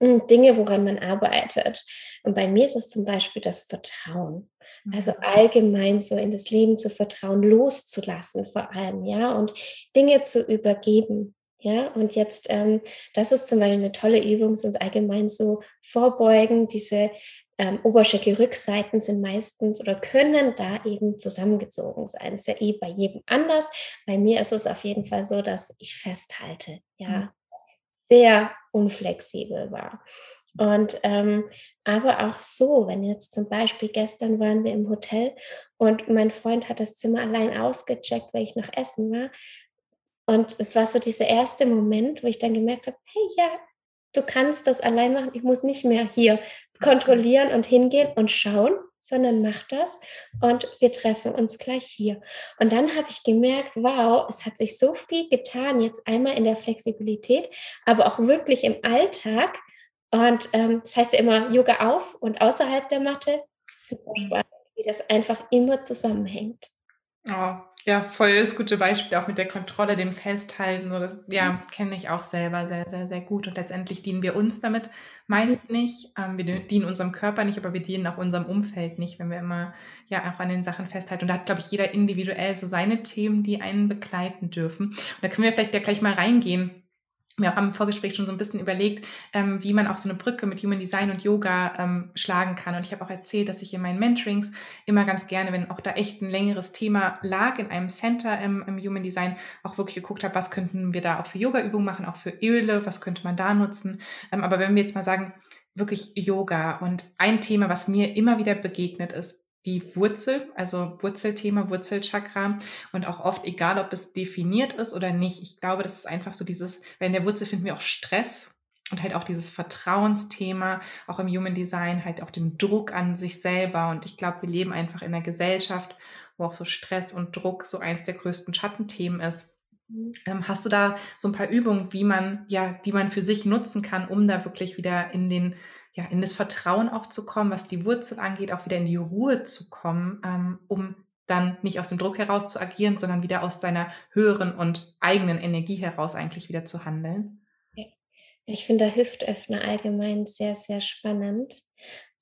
hm, Dinge, woran man arbeitet. Und bei mir ist es zum Beispiel das Vertrauen. Also mhm. allgemein so in das Leben zu vertrauen, loszulassen vor allem, ja, und Dinge zu übergeben. Ja, und jetzt, ähm, das ist zum Beispiel eine tolle Übung, sonst allgemein so vorbeugen. Diese ähm, Oberschenkelrückseiten sind meistens oder können da eben zusammengezogen sein. Ist ja eh bei jedem anders. Bei mir ist es auf jeden Fall so, dass ich festhalte, ja, mhm. sehr unflexibel war. Und ähm, aber auch so, wenn jetzt zum Beispiel gestern waren wir im Hotel und mein Freund hat das Zimmer allein ausgecheckt, weil ich noch essen war. Und es war so dieser erste Moment, wo ich dann gemerkt habe, hey, ja, du kannst das allein machen. Ich muss nicht mehr hier kontrollieren und hingehen und schauen, sondern mach das und wir treffen uns gleich hier. Und dann habe ich gemerkt, wow, es hat sich so viel getan, jetzt einmal in der Flexibilität, aber auch wirklich im Alltag. Und ähm, das heißt ja immer Yoga auf und außerhalb der Matte. Super spannend, wie das einfach immer zusammenhängt. Oh, ja, voll das gute Beispiel, auch mit der Kontrolle, dem Festhalten. So, das, ja, mhm. kenne ich auch selber sehr, sehr, sehr gut. Und letztendlich dienen wir uns damit meist mhm. nicht. Ähm, wir dienen unserem Körper nicht, aber wir dienen auch unserem Umfeld nicht, wenn wir immer ja auch an den Sachen festhalten. Und da hat, glaube ich, jeder individuell so seine Themen, die einen begleiten dürfen. Und da können wir vielleicht ja gleich mal reingehen mir auch am Vorgespräch schon so ein bisschen überlegt, ähm, wie man auch so eine Brücke mit Human Design und Yoga ähm, schlagen kann. Und ich habe auch erzählt, dass ich in meinen Mentorings immer ganz gerne, wenn auch da echt ein längeres Thema lag in einem Center im, im Human Design, auch wirklich geguckt habe, was könnten wir da auch für Yoga-Übungen machen, auch für Öle, was könnte man da nutzen. Ähm, aber wenn wir jetzt mal sagen, wirklich Yoga und ein Thema, was mir immer wieder begegnet ist, die Wurzel, also Wurzelthema, Wurzelchakra und auch oft, egal ob es definiert ist oder nicht, ich glaube, das ist einfach so dieses, weil in der Wurzel finden wir auch Stress und halt auch dieses Vertrauensthema, auch im Human Design, halt auch den Druck an sich selber und ich glaube, wir leben einfach in einer Gesellschaft, wo auch so Stress und Druck so eins der größten Schattenthemen ist. Mhm. Ähm, hast du da so ein paar Übungen, wie man, ja, die man für sich nutzen kann, um da wirklich wieder in den ja, in das Vertrauen auch zu kommen, was die Wurzel angeht, auch wieder in die Ruhe zu kommen, ähm, um dann nicht aus dem Druck heraus zu agieren, sondern wieder aus seiner höheren und eigenen Energie heraus eigentlich wieder zu handeln. Ich finde der Hüftöffner allgemein sehr, sehr spannend.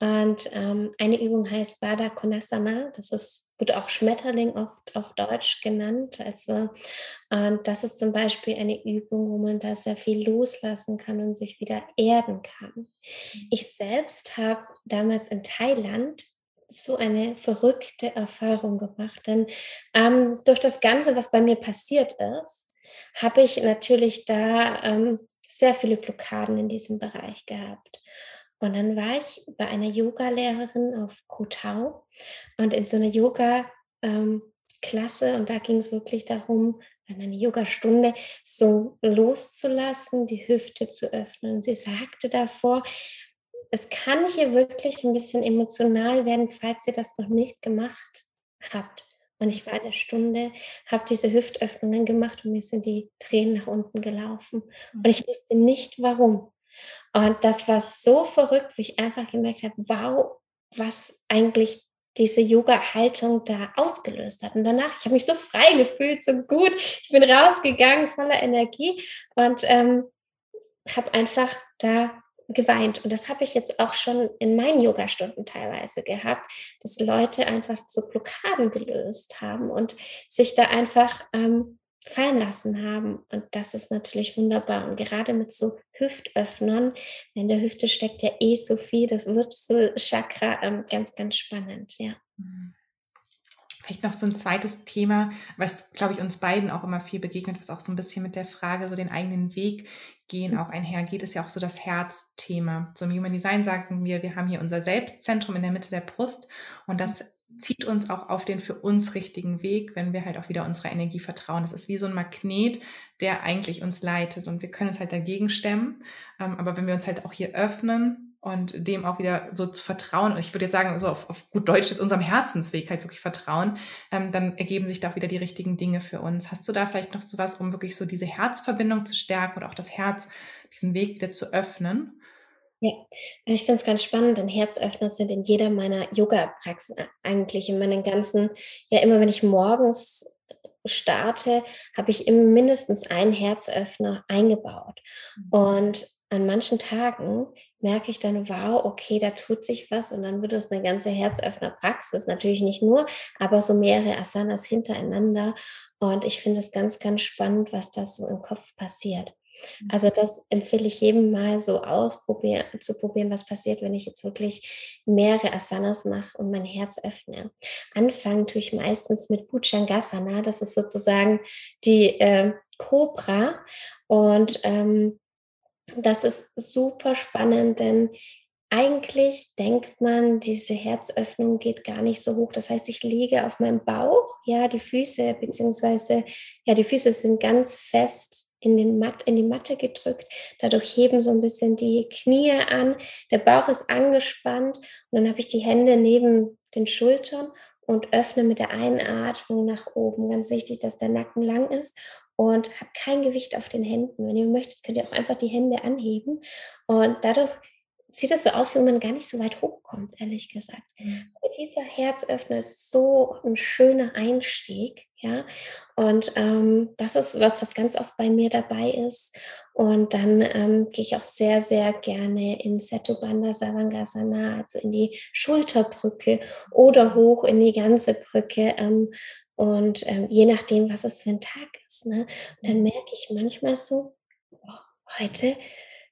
Und ähm, eine Übung heißt Bada Konasana. Das ist, wird auch Schmetterling oft auf Deutsch genannt. Also, und das ist zum Beispiel eine Übung, wo man da sehr viel loslassen kann und sich wieder erden kann. Mhm. Ich selbst habe damals in Thailand so eine verrückte Erfahrung gemacht. Denn ähm, durch das Ganze, was bei mir passiert ist, habe ich natürlich da ähm, sehr viele Blockaden in diesem Bereich gehabt. Und dann war ich bei einer Yoga-Lehrerin auf Kotau und in so einer Yoga-Klasse und da ging es wirklich darum, in einer Yoga-Stunde so loszulassen, die Hüfte zu öffnen. Und sie sagte davor, es kann hier wirklich ein bisschen emotional werden, falls ihr das noch nicht gemacht habt. Und ich war eine Stunde, habe diese Hüftöffnungen gemacht und mir sind die Tränen nach unten gelaufen. Und ich wusste nicht warum. Und das war so verrückt, wie ich einfach gemerkt habe, wow, was eigentlich diese Yoga-Haltung da ausgelöst hat. Und danach, ich habe mich so frei gefühlt, so gut. Ich bin rausgegangen voller Energie und ähm, habe einfach da geweint. Und das habe ich jetzt auch schon in meinen Yoga-Stunden teilweise gehabt, dass Leute einfach so Blockaden gelöst haben und sich da einfach ähm, fallen lassen haben. Und das ist natürlich wunderbar. Und gerade mit so Hüftöffnern, in der Hüfte steckt ja eh so viel, das Wurzelchakra, ähm, ganz, ganz spannend, ja. Mhm. Vielleicht noch so ein zweites Thema, was, glaube ich, uns beiden auch immer viel begegnet, was auch so ein bisschen mit der Frage, so den eigenen Weg gehen, auch einhergeht, ist ja auch so das Herzthema. So im Human Design sagen wir, wir haben hier unser Selbstzentrum in der Mitte der Brust und das zieht uns auch auf den für uns richtigen Weg, wenn wir halt auch wieder unserer Energie vertrauen. Das ist wie so ein Magnet, der eigentlich uns leitet und wir können uns halt dagegen stemmen. Ähm, aber wenn wir uns halt auch hier öffnen und dem auch wieder so zu vertrauen, und ich würde jetzt sagen, so auf, auf gut Deutsch jetzt unserem Herzensweg halt wirklich vertrauen, ähm, dann ergeben sich da auch wieder die richtigen Dinge für uns. Hast du da vielleicht noch so was, um wirklich so diese Herzverbindung zu stärken oder auch das Herz, diesen Weg wieder zu öffnen? Ja, also ich finde es ganz spannend, denn Herzöffner sind in jeder meiner Yoga-Praxen eigentlich, in meinen ganzen, ja immer wenn ich morgens starte, habe ich immer mindestens einen Herzöffner eingebaut. Mhm. Und an manchen Tagen merke ich dann, wow, okay, da tut sich was und dann wird es eine ganze Herzöffner-Praxis. Natürlich nicht nur, aber so mehrere Asanas hintereinander. Und ich finde es ganz, ganz spannend, was da so im Kopf passiert. Mhm. Also das empfehle ich jedem mal so ausprobieren, zu probieren, was passiert, wenn ich jetzt wirklich mehrere Asanas mache und mein Herz öffne. Anfangen tue ich meistens mit Bhujangasana, das ist sozusagen die äh, Cobra und ähm, das ist super spannend, denn eigentlich denkt man, diese Herzöffnung geht gar nicht so hoch. Das heißt, ich liege auf meinem Bauch, ja, die Füße, beziehungsweise, ja, die Füße sind ganz fest in, den Matt, in die Matte gedrückt. Dadurch heben so ein bisschen die Knie an. Der Bauch ist angespannt und dann habe ich die Hände neben den Schultern und öffne mit der Einatmung nach oben. Ganz wichtig, dass der Nacken lang ist und habe kein Gewicht auf den Händen. Wenn ihr möchtet, könnt ihr auch einfach die Hände anheben und dadurch sieht es so aus, wie man gar nicht so weit hochkommt, ehrlich gesagt. Mhm. Dieser Herzöffner ist so ein schöner Einstieg, ja. Und ähm, das ist was, was ganz oft bei mir dabei ist. Und dann ähm, gehe ich auch sehr, sehr gerne in Setubandha Savangasana, also in die Schulterbrücke oder hoch in die ganze Brücke. Ähm, und ähm, je nachdem, was es für ein Tag ist. Ne? Und dann merke ich manchmal so, oh, heute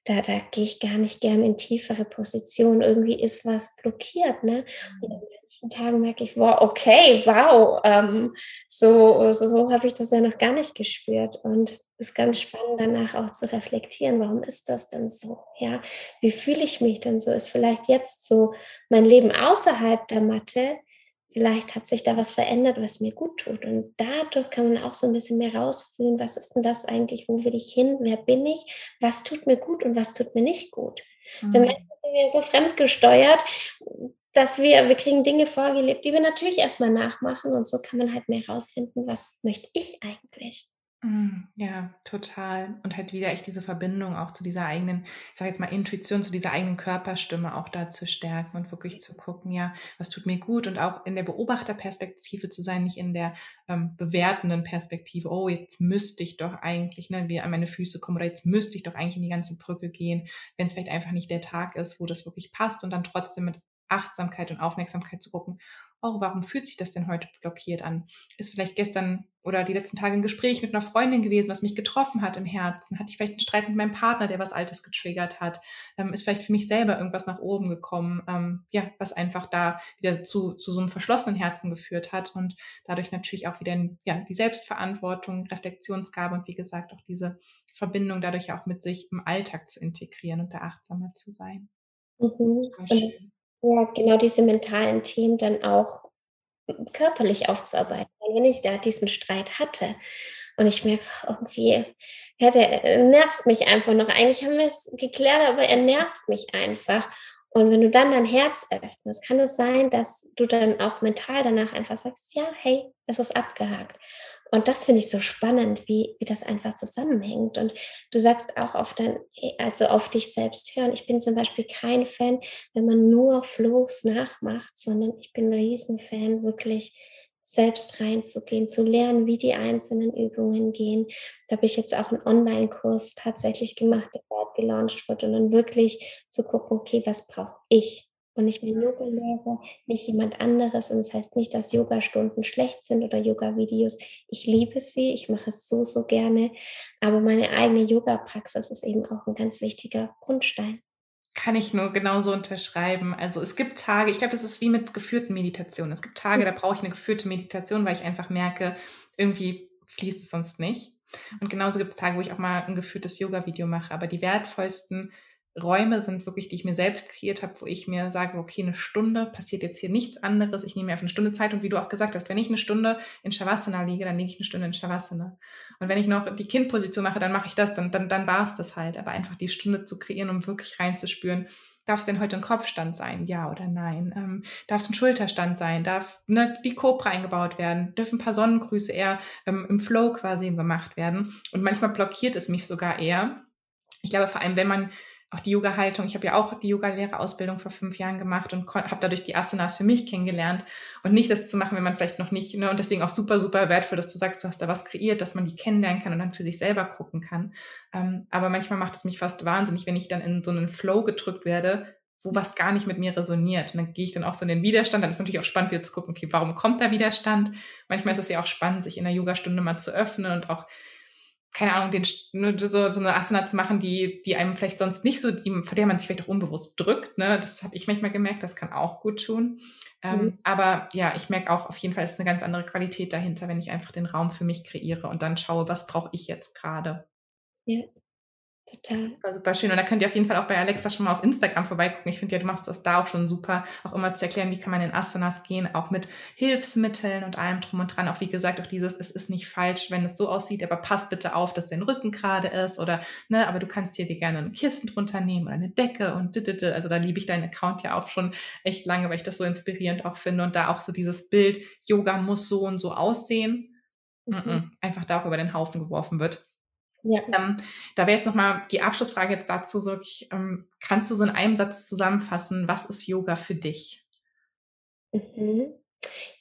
da, da gehe ich gar nicht gern in tiefere Positionen. Irgendwie ist was blockiert. Ne? Und an manchen Tagen merke ich, wow, okay, wow, ähm, so, so, so habe ich das ja noch gar nicht gespürt. Und es ist ganz spannend, danach auch zu reflektieren, warum ist das denn so? Ja, wie fühle ich mich denn so? Ist vielleicht jetzt so mein Leben außerhalb der Matte vielleicht hat sich da was verändert, was mir gut tut. Und dadurch kann man auch so ein bisschen mehr rausfühlen, was ist denn das eigentlich, wo will ich hin, wer bin ich, was tut mir gut und was tut mir nicht gut. Mhm. Denn sind wir so fremdgesteuert, dass wir, wir kriegen Dinge vorgelebt, die wir natürlich erstmal nachmachen und so kann man halt mehr rausfinden, was möchte ich eigentlich. Mm, ja, total. Und halt wieder echt diese Verbindung auch zu dieser eigenen, ich sage jetzt mal Intuition, zu dieser eigenen Körperstimme auch da zu stärken und wirklich zu gucken, ja, was tut mir gut? Und auch in der Beobachterperspektive zu sein, nicht in der ähm, bewertenden Perspektive, oh, jetzt müsste ich doch eigentlich, ne, wie an meine Füße kommen oder jetzt müsste ich doch eigentlich in die ganze Brücke gehen, wenn es vielleicht einfach nicht der Tag ist, wo das wirklich passt. Und dann trotzdem mit Achtsamkeit und Aufmerksamkeit zu gucken, oh, warum fühlt sich das denn heute blockiert an? Ist vielleicht gestern oder die letzten Tage ein Gespräch mit einer Freundin gewesen, was mich getroffen hat im Herzen? Hatte ich vielleicht einen Streit mit meinem Partner, der was Altes getriggert hat? Ähm, ist vielleicht für mich selber irgendwas nach oben gekommen, ähm, ja, was einfach da wieder zu, zu so einem verschlossenen Herzen geführt hat und dadurch natürlich auch wieder ja, die Selbstverantwortung, Reflexionsgabe und wie gesagt auch diese Verbindung dadurch auch mit sich im Alltag zu integrieren und da achtsamer zu sein. Mhm. Ja, genau diese mentalen Themen dann auch körperlich aufzuarbeiten. Wenn ich da diesen Streit hatte und ich merke irgendwie, ja, der äh, nervt mich einfach noch. Eigentlich haben wir es geklärt, aber er nervt mich einfach. Und wenn du dann dein Herz öffnest, kann es sein, dass du dann auch mental danach einfach sagst, ja, hey, es ist abgehakt. Und das finde ich so spannend, wie, wie das einfach zusammenhängt. Und du sagst auch auf dein, also auf dich selbst hören. Ich bin zum Beispiel kein Fan, wenn man nur Flows nachmacht, sondern ich bin ein Riesenfan, wirklich selbst reinzugehen, zu lernen, wie die einzelnen Übungen gehen. Da habe ich jetzt auch einen Online-Kurs tatsächlich gemacht, der bald gelauncht wird und dann wirklich zu gucken, okay, was brauche ich? Und ich bin Yoga-Lehrer, nicht jemand anderes. Und das heißt nicht, dass Yoga-Stunden schlecht sind oder Yoga-Videos. Ich liebe sie, ich mache es so, so gerne. Aber meine eigene Yoga-Praxis ist eben auch ein ganz wichtiger Grundstein. Kann ich nur genauso unterschreiben. Also es gibt Tage, ich glaube, das ist wie mit geführten Meditationen. Es gibt Tage, da brauche ich eine geführte Meditation, weil ich einfach merke, irgendwie fließt es sonst nicht. Und genauso gibt es Tage, wo ich auch mal ein geführtes Yoga-Video mache. Aber die wertvollsten Räume sind wirklich, die ich mir selbst kreiert habe, wo ich mir sage, okay, eine Stunde passiert jetzt hier nichts anderes. Ich nehme mir auf eine Stunde Zeit und wie du auch gesagt hast, wenn ich eine Stunde in Shavasana liege, dann liege ich eine Stunde in Shavasana. Und wenn ich noch die Kindposition mache, dann mache ich das, dann, dann, dann war es das halt. Aber einfach die Stunde zu kreieren, um wirklich reinzuspüren, Darf es denn heute ein Kopfstand sein? Ja oder nein? Ähm, darf es ein Schulterstand sein? Darf ne, die Cobra eingebaut werden? Dürfen ein paar Sonnengrüße eher ähm, im Flow quasi gemacht werden? Und manchmal blockiert es mich sogar eher. Ich glaube, vor allem, wenn man auch die Yoga-Haltung. Ich habe ja auch die Yoga-Lehrerausbildung vor fünf Jahren gemacht und habe dadurch die Asanas für mich kennengelernt. Und nicht das zu machen, wenn man vielleicht noch nicht, ne, und deswegen auch super, super wertvoll, dass du sagst, du hast da was kreiert, dass man die kennenlernen kann und dann für sich selber gucken kann. Ähm, aber manchmal macht es mich fast wahnsinnig, wenn ich dann in so einen Flow gedrückt werde, wo was gar nicht mit mir resoniert. Und dann gehe ich dann auch so in den Widerstand. Dann ist es natürlich auch spannend, wieder zu gucken, okay, warum kommt da Widerstand? Manchmal ist es ja auch spannend, sich in der Yogastunde mal zu öffnen und auch keine Ahnung, den, ne, so, so eine Asana zu machen, die, die einem vielleicht sonst nicht so, die, vor der man sich vielleicht auch unbewusst drückt. Ne? Das habe ich manchmal gemerkt, das kann auch gut tun. Ähm, mhm. Aber ja, ich merke auch, auf jeden Fall ist eine ganz andere Qualität dahinter, wenn ich einfach den Raum für mich kreiere und dann schaue, was brauche ich jetzt gerade. Ja. Total. Super, super schön. Und da könnt ihr auf jeden Fall auch bei Alexa schon mal auf Instagram vorbeigucken. Ich finde ja, du machst das da auch schon super, auch immer zu erklären, wie kann man in Asanas gehen, auch mit Hilfsmitteln und allem drum und dran. Auch wie gesagt, auch dieses, es ist nicht falsch, wenn es so aussieht, aber pass bitte auf, dass dein Rücken gerade ist oder, ne, aber du kannst hier dir gerne ein Kissen drunter nehmen oder eine Decke und dittete. Also da liebe ich deinen Account ja auch schon echt lange, weil ich das so inspirierend auch finde und da auch so dieses Bild, Yoga muss so und so aussehen, mhm. einfach da auch über den Haufen geworfen wird. Ja. Ähm, da wäre jetzt nochmal die Abschlussfrage jetzt dazu, so, ich, ähm, kannst du so in einem Satz zusammenfassen, was ist Yoga für dich? Mhm.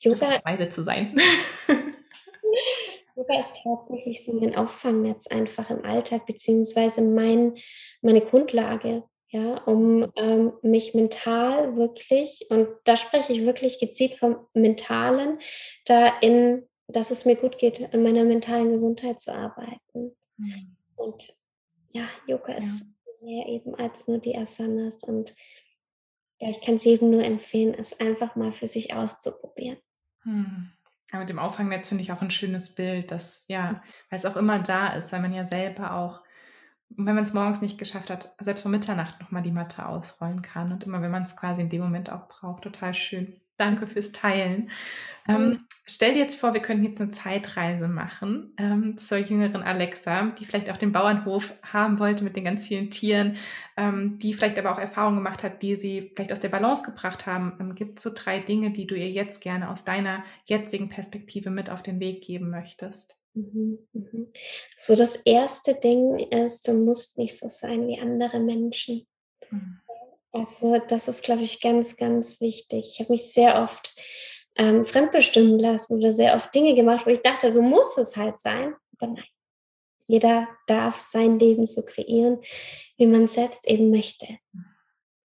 Yoga. Zwei Sätze sein. (laughs) Yoga ist tatsächlich so mein Auffangnetz einfach im Alltag, beziehungsweise mein, meine Grundlage, ja, um ähm, mich mental wirklich, und da spreche ich wirklich gezielt vom Mentalen, da in, dass es mir gut geht, an meiner mentalen Gesundheit zu arbeiten. Mhm. Und ja, Yoga ja. ist mehr eben als nur die Asanas. Und ja, ich kann es jedem nur empfehlen, es einfach mal für sich auszuprobieren. Hm. Ja, mit dem Auffangnetz finde ich auch ein schönes Bild, dass ja, weil es auch immer da ist, weil man ja selber auch, wenn man es morgens nicht geschafft hat, selbst um Mitternacht nochmal die Matte ausrollen kann und immer, wenn man es quasi in dem Moment auch braucht, total schön. Danke fürs Teilen. Ähm, stell dir jetzt vor, wir könnten jetzt eine Zeitreise machen ähm, zur jüngeren Alexa, die vielleicht auch den Bauernhof haben wollte mit den ganz vielen Tieren, ähm, die vielleicht aber auch Erfahrungen gemacht hat, die sie vielleicht aus der Balance gebracht haben. Ähm, Gibt es so drei Dinge, die du ihr jetzt gerne aus deiner jetzigen Perspektive mit auf den Weg geben möchtest? Mhm, mhm. So das erste Ding ist, du musst nicht so sein wie andere Menschen. Mhm. Also, das ist, glaube ich, ganz, ganz wichtig. Ich habe mich sehr oft ähm, fremdbestimmen lassen oder sehr oft Dinge gemacht, wo ich dachte, so muss es halt sein. Aber nein, jeder darf sein Leben so kreieren, wie man es selbst eben möchte.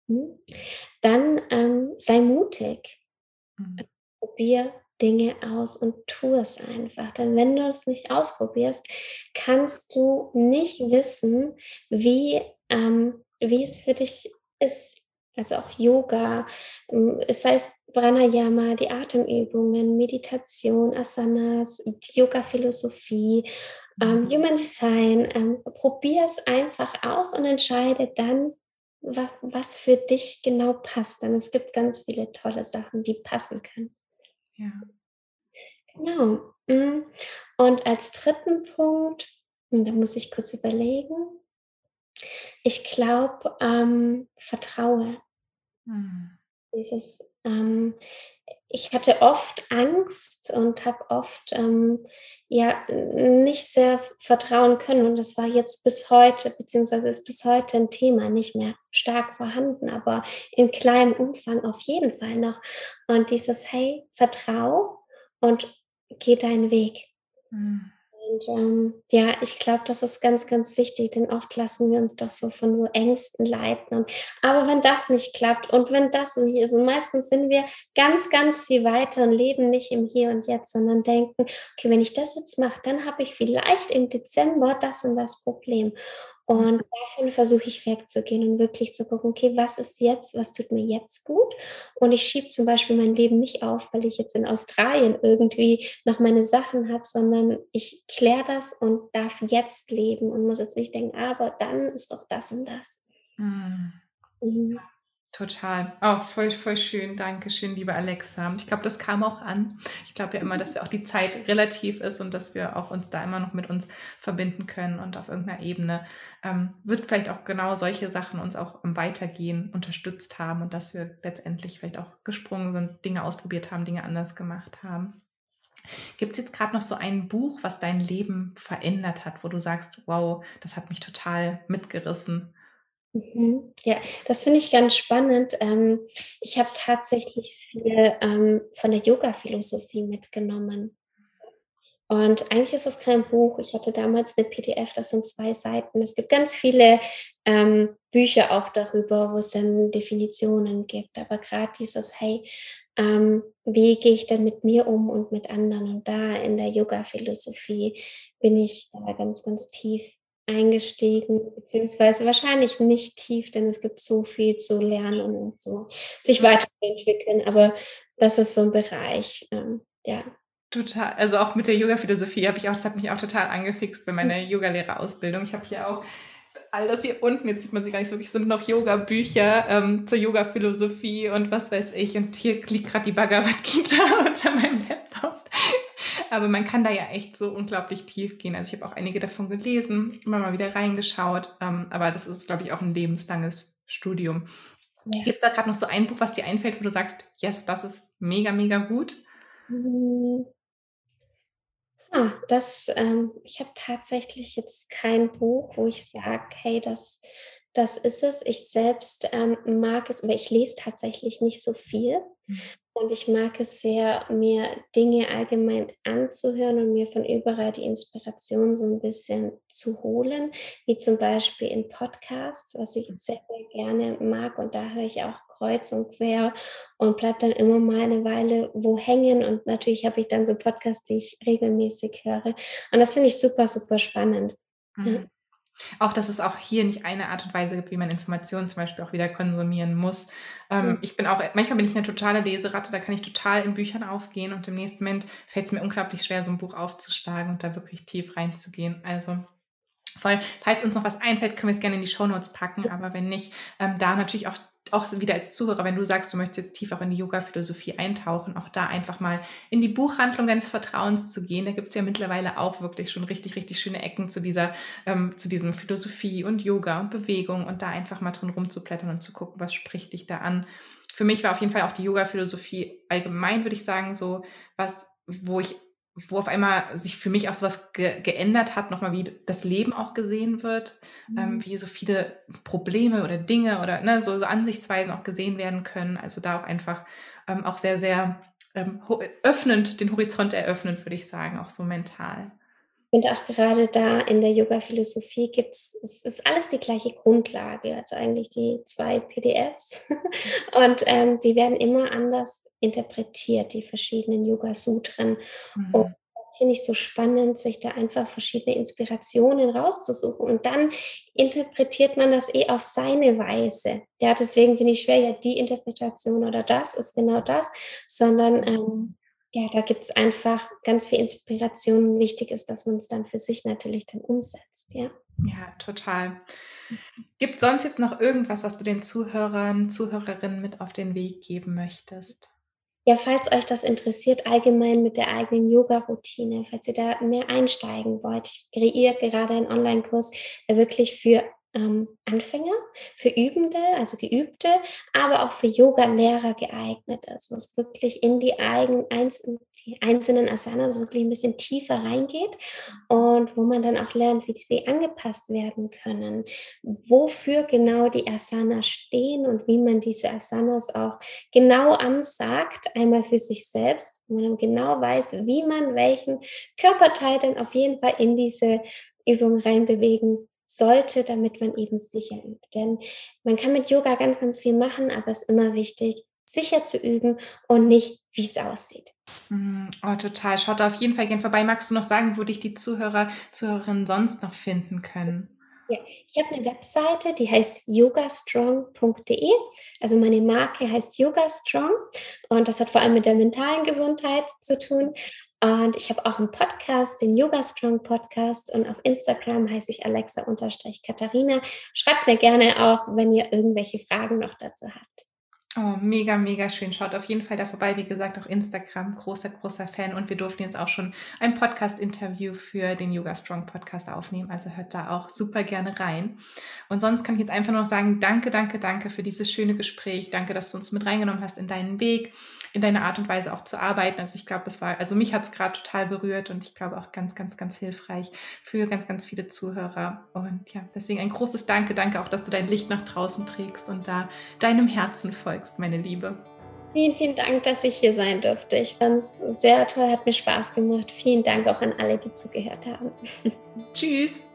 Hm? Dann ähm, sei mutig. Mhm. Probier Dinge aus und tu es einfach. Denn wenn du es nicht ausprobierst, kannst du nicht wissen, wie, ähm, wie es für dich ist. Also auch Yoga, ähm, sei es Pranayama, die Atemübungen, Meditation, Asanas, Yoga-Philosophie, ähm, mhm. Human Design. Ähm, probier es einfach aus und entscheide dann, was, was für dich genau passt. Denn es gibt ganz viele tolle Sachen, die passen können. Ja. Genau. Mhm. Und als dritten Punkt, und da muss ich kurz überlegen, ich glaube, ähm, vertraue. Mhm. Dieses, ähm, ich hatte oft Angst und habe oft ähm, ja nicht sehr vertrauen können und das war jetzt bis heute beziehungsweise ist bis heute ein Thema nicht mehr stark vorhanden, aber in kleinem Umfang auf jeden Fall noch. Und dieses Hey, vertrau und geh deinen Weg. Mhm. Und ähm, ja, ich glaube, das ist ganz, ganz wichtig, denn oft lassen wir uns doch so von so Ängsten leiten. Und, aber wenn das nicht klappt und wenn das nicht ist, und meistens sind wir ganz, ganz viel weiter und leben nicht im Hier und Jetzt, sondern denken, okay, wenn ich das jetzt mache, dann habe ich vielleicht im Dezember das und das Problem. Und davon versuche ich wegzugehen und wirklich zu gucken, okay, was ist jetzt, was tut mir jetzt gut? Und ich schiebe zum Beispiel mein Leben nicht auf, weil ich jetzt in Australien irgendwie noch meine Sachen habe, sondern ich kläre das und darf jetzt leben und muss jetzt nicht denken, aber dann ist doch das und das. Mhm. Mhm. Total. Oh, voll, voll schön. Dankeschön, liebe Alexa. Ich glaube, das kam auch an. Ich glaube ja immer, dass ja auch die Zeit relativ ist und dass wir auch uns da immer noch mit uns verbinden können und auf irgendeiner Ebene ähm, wird vielleicht auch genau solche Sachen uns auch im Weitergehen unterstützt haben und dass wir letztendlich vielleicht auch gesprungen sind, Dinge ausprobiert haben, Dinge anders gemacht haben. Gibt es jetzt gerade noch so ein Buch, was dein Leben verändert hat, wo du sagst, wow, das hat mich total mitgerissen? Mhm. Ja, das finde ich ganz spannend. Ähm, ich habe tatsächlich viel ähm, von der Yoga-Philosophie mitgenommen. Und eigentlich ist das kein Buch. Ich hatte damals eine PDF, das sind zwei Seiten. Es gibt ganz viele ähm, Bücher auch darüber, wo es dann Definitionen gibt. Aber gerade dieses, hey, ähm, wie gehe ich denn mit mir um und mit anderen? Und da in der Yoga-Philosophie bin ich da ganz, ganz tief eingestiegen, beziehungsweise wahrscheinlich nicht tief, denn es gibt so viel zu lernen und so sich weiterzuentwickeln. Aber das ist so ein Bereich, ähm, ja. Total, also auch mit der Yoga-Philosophie habe ich auch, das hat mich auch total angefixt bei meiner mhm. Yogalehrerausbildung. Ich habe hier auch all das hier unten, jetzt sieht man sie gar nicht so, wie sind noch Yoga-Bücher ähm, zur Yoga-Philosophie und was weiß ich. Und hier liegt gerade die Bhagavad (laughs) Gita unter meinem Laptop. Aber man kann da ja echt so unglaublich tief gehen. Also ich habe auch einige davon gelesen, immer mal wieder reingeschaut. Ähm, aber das ist, glaube ich, auch ein lebenslanges Studium. Ja. Gibt es da gerade noch so ein Buch, was dir einfällt, wo du sagst, yes, das ist mega, mega gut? Mhm. Ah, das, ähm, ich habe tatsächlich jetzt kein Buch, wo ich sage, hey, das, das ist es. Ich selbst ähm, mag es, aber ich lese tatsächlich nicht so viel. Mhm. Und ich mag es sehr, mir Dinge allgemein anzuhören und mir von überall die Inspiration so ein bisschen zu holen, wie zum Beispiel in Podcasts, was ich sehr, sehr gerne mag. Und da höre ich auch kreuz und quer und bleibe dann immer mal eine Weile wo hängen. Und natürlich habe ich dann so Podcasts, die ich regelmäßig höre. Und das finde ich super, super spannend. Mhm. Auch, dass es auch hier nicht eine Art und Weise gibt, wie man Informationen zum Beispiel auch wieder konsumieren muss. Ähm, mhm. Ich bin auch, manchmal bin ich eine totale Leseratte, da kann ich total in Büchern aufgehen und im nächsten Moment fällt es mir unglaublich schwer, so ein Buch aufzuschlagen und da wirklich tief reinzugehen. Also voll. Falls uns noch was einfällt, können wir es gerne in die Shownotes packen, aber wenn nicht, ähm, da natürlich auch auch wieder als Zuhörer, wenn du sagst, du möchtest jetzt tiefer in die Yoga-Philosophie eintauchen, auch da einfach mal in die Buchhandlung deines Vertrauens zu gehen. Da gibt es ja mittlerweile auch wirklich schon richtig, richtig schöne Ecken zu dieser, ähm, zu diesem Philosophie und Yoga und Bewegung und da einfach mal drin rumzublättern und zu gucken, was spricht dich da an. Für mich war auf jeden Fall auch die Yoga-Philosophie allgemein, würde ich sagen, so was, wo ich wo auf einmal sich für mich auch sowas ge geändert hat, nochmal wie das Leben auch gesehen wird, ähm, mhm. ähm, wie so viele Probleme oder Dinge oder ne, so, so, Ansichtsweisen auch gesehen werden können. Also da auch einfach ähm, auch sehr, sehr ähm, öffnend, den Horizont eröffnend, würde ich sagen, auch so mental. Und auch gerade da in der Yoga-Philosophie gibt es, es ist alles die gleiche Grundlage, also eigentlich die zwei PDFs. (laughs) Und ähm, die werden immer anders interpretiert, die verschiedenen Yoga-Sutren. Mhm. Und das finde ich so spannend, sich da einfach verschiedene Inspirationen rauszusuchen. Und dann interpretiert man das eh auf seine Weise. Ja, deswegen finde ich schwer, ja, die Interpretation oder das ist genau das, sondern ähm, ja, da gibt es einfach ganz viel Inspiration. Wichtig ist, dass man es dann für sich natürlich dann umsetzt, ja. Ja, total. Gibt es sonst jetzt noch irgendwas, was du den Zuhörern, Zuhörerinnen mit auf den Weg geben möchtest? Ja, falls euch das interessiert, allgemein mit der eigenen Yoga-Routine, falls ihr da mehr einsteigen wollt, ich kreiere gerade einen Online-Kurs, der wirklich für ähm, Anfänger, für Übende, also Geübte, aber auch für Yoga-Lehrer geeignet ist, wo es wirklich in die, eigen, die einzelnen Asanas wirklich ein bisschen tiefer reingeht und wo man dann auch lernt, wie sie angepasst werden können, wofür genau die Asanas stehen und wie man diese Asanas auch genau ansagt, einmal für sich selbst, wo man genau weiß, wie man welchen Körperteil dann auf jeden Fall in diese Übung reinbewegen sollte, damit man eben sicher übt. Denn man kann mit Yoga ganz, ganz viel machen, aber es ist immer wichtig, sicher zu üben und nicht, wie es aussieht. Mm, oh, total. Schaut da auf jeden Fall gerne vorbei. Magst du noch sagen, wo dich die Zuhörer, Zuhörerinnen sonst noch finden können? Ja, ich habe eine Webseite, die heißt yogastrong.de. Also meine Marke heißt Yogastrong und das hat vor allem mit der mentalen Gesundheit zu tun. Und ich habe auch einen Podcast, den Yoga Strong Podcast. Und auf Instagram heiße ich Alexa-Katharina. Schreibt mir gerne auch, wenn ihr irgendwelche Fragen noch dazu habt. Oh, mega, mega schön. Schaut auf jeden Fall da vorbei. Wie gesagt, auch Instagram, großer, großer Fan. Und wir durften jetzt auch schon ein Podcast-Interview für den Yoga Strong Podcast aufnehmen. Also hört da auch super gerne rein. Und sonst kann ich jetzt einfach nur noch sagen, danke, danke, danke für dieses schöne Gespräch. Danke, dass du uns mit reingenommen hast in deinen Weg, in deine Art und Weise auch zu arbeiten. Also ich glaube, es war, also mich hat es gerade total berührt und ich glaube auch ganz, ganz, ganz hilfreich für ganz, ganz viele Zuhörer. Und ja, deswegen ein großes Danke. Danke auch, dass du dein Licht nach draußen trägst und da deinem Herzen folgst folgst, meine Liebe. Vielen, vielen Dank, dass ich hier sein durfte. Ich fand es sehr toll, hat mir Spaß gemacht. Vielen Dank auch an alle, die zugehört haben. (laughs) Tschüss.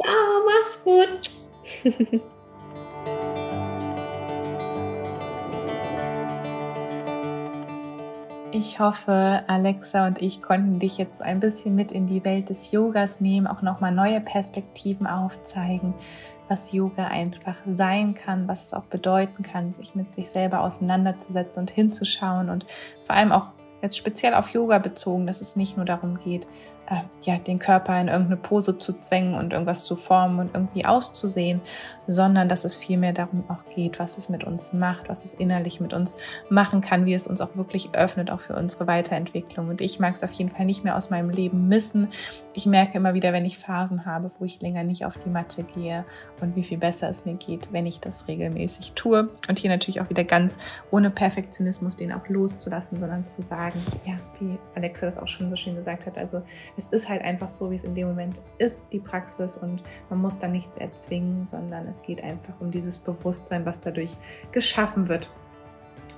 Ciao, mach's gut. (laughs) Ich hoffe, Alexa und ich konnten dich jetzt ein bisschen mit in die Welt des Yogas nehmen, auch nochmal neue Perspektiven aufzeigen, was Yoga einfach sein kann, was es auch bedeuten kann, sich mit sich selber auseinanderzusetzen und hinzuschauen und vor allem auch jetzt speziell auf Yoga bezogen, dass es nicht nur darum geht, äh, ja, den Körper in irgendeine Pose zu zwängen und irgendwas zu formen und irgendwie auszusehen, sondern dass es vielmehr darum auch geht, was es mit uns macht, was es innerlich mit uns machen kann, wie es uns auch wirklich öffnet, auch für unsere Weiterentwicklung. Und ich mag es auf jeden Fall nicht mehr aus meinem Leben missen. Ich merke immer wieder, wenn ich Phasen habe, wo ich länger nicht auf die Matte gehe und wie viel besser es mir geht, wenn ich das regelmäßig tue. Und hier natürlich auch wieder ganz ohne Perfektionismus den auch loszulassen, sondern zu sagen, ja, wie Alexa das auch schon so schön gesagt hat, also es ist halt einfach so, wie es in dem Moment ist, die Praxis und man muss da nichts erzwingen, sondern es geht einfach um dieses Bewusstsein, was dadurch geschaffen wird.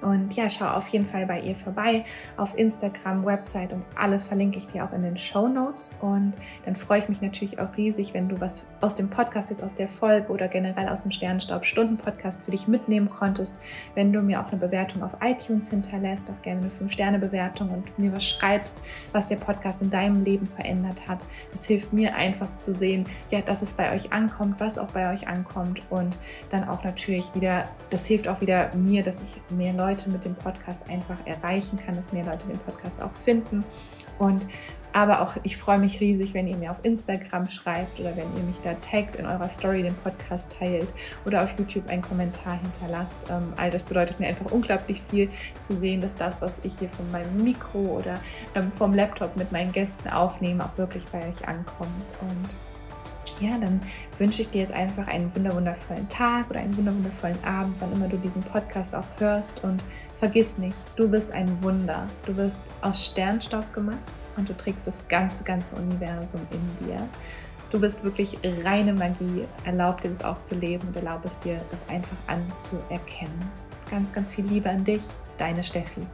Und ja, schau auf jeden Fall bei ihr vorbei auf Instagram, Website und alles verlinke ich dir auch in den Show Notes. Und dann freue ich mich natürlich auch riesig, wenn du was aus dem Podcast, jetzt aus der Folge oder generell aus dem Sternenstaub-Stunden-Podcast für dich mitnehmen konntest. Wenn du mir auch eine Bewertung auf iTunes hinterlässt, auch gerne eine 5-Sterne-Bewertung und mir was schreibst, was der Podcast in deinem Leben verändert hat. Das hilft mir einfach zu sehen, ja, dass es bei euch ankommt, was auch bei euch ankommt. Und dann auch natürlich wieder, das hilft auch wieder mir, dass ich mehr Leute Leute mit dem Podcast einfach erreichen kann, dass mehr Leute den Podcast auch finden. Und aber auch ich freue mich riesig, wenn ihr mir auf Instagram schreibt oder wenn ihr mich da taggt in eurer Story, den Podcast teilt oder auf YouTube einen Kommentar hinterlasst. Ähm, all das bedeutet mir einfach unglaublich viel zu sehen, dass das, was ich hier von meinem Mikro oder ähm, vom Laptop mit meinen Gästen aufnehme, auch wirklich bei euch ankommt. Und ja, dann wünsche ich dir jetzt einfach einen wunderwundervollen Tag oder einen wunderwundervollen Abend, wann immer du diesen Podcast auch hörst. Und vergiss nicht, du bist ein Wunder. Du bist aus Sternstaub gemacht und du trägst das ganze, ganze Universum in dir. Du bist wirklich reine Magie. Erlaub dir das auch zu leben und erlaub es dir, das einfach anzuerkennen. Ganz, ganz viel Liebe an dich, deine Steffi.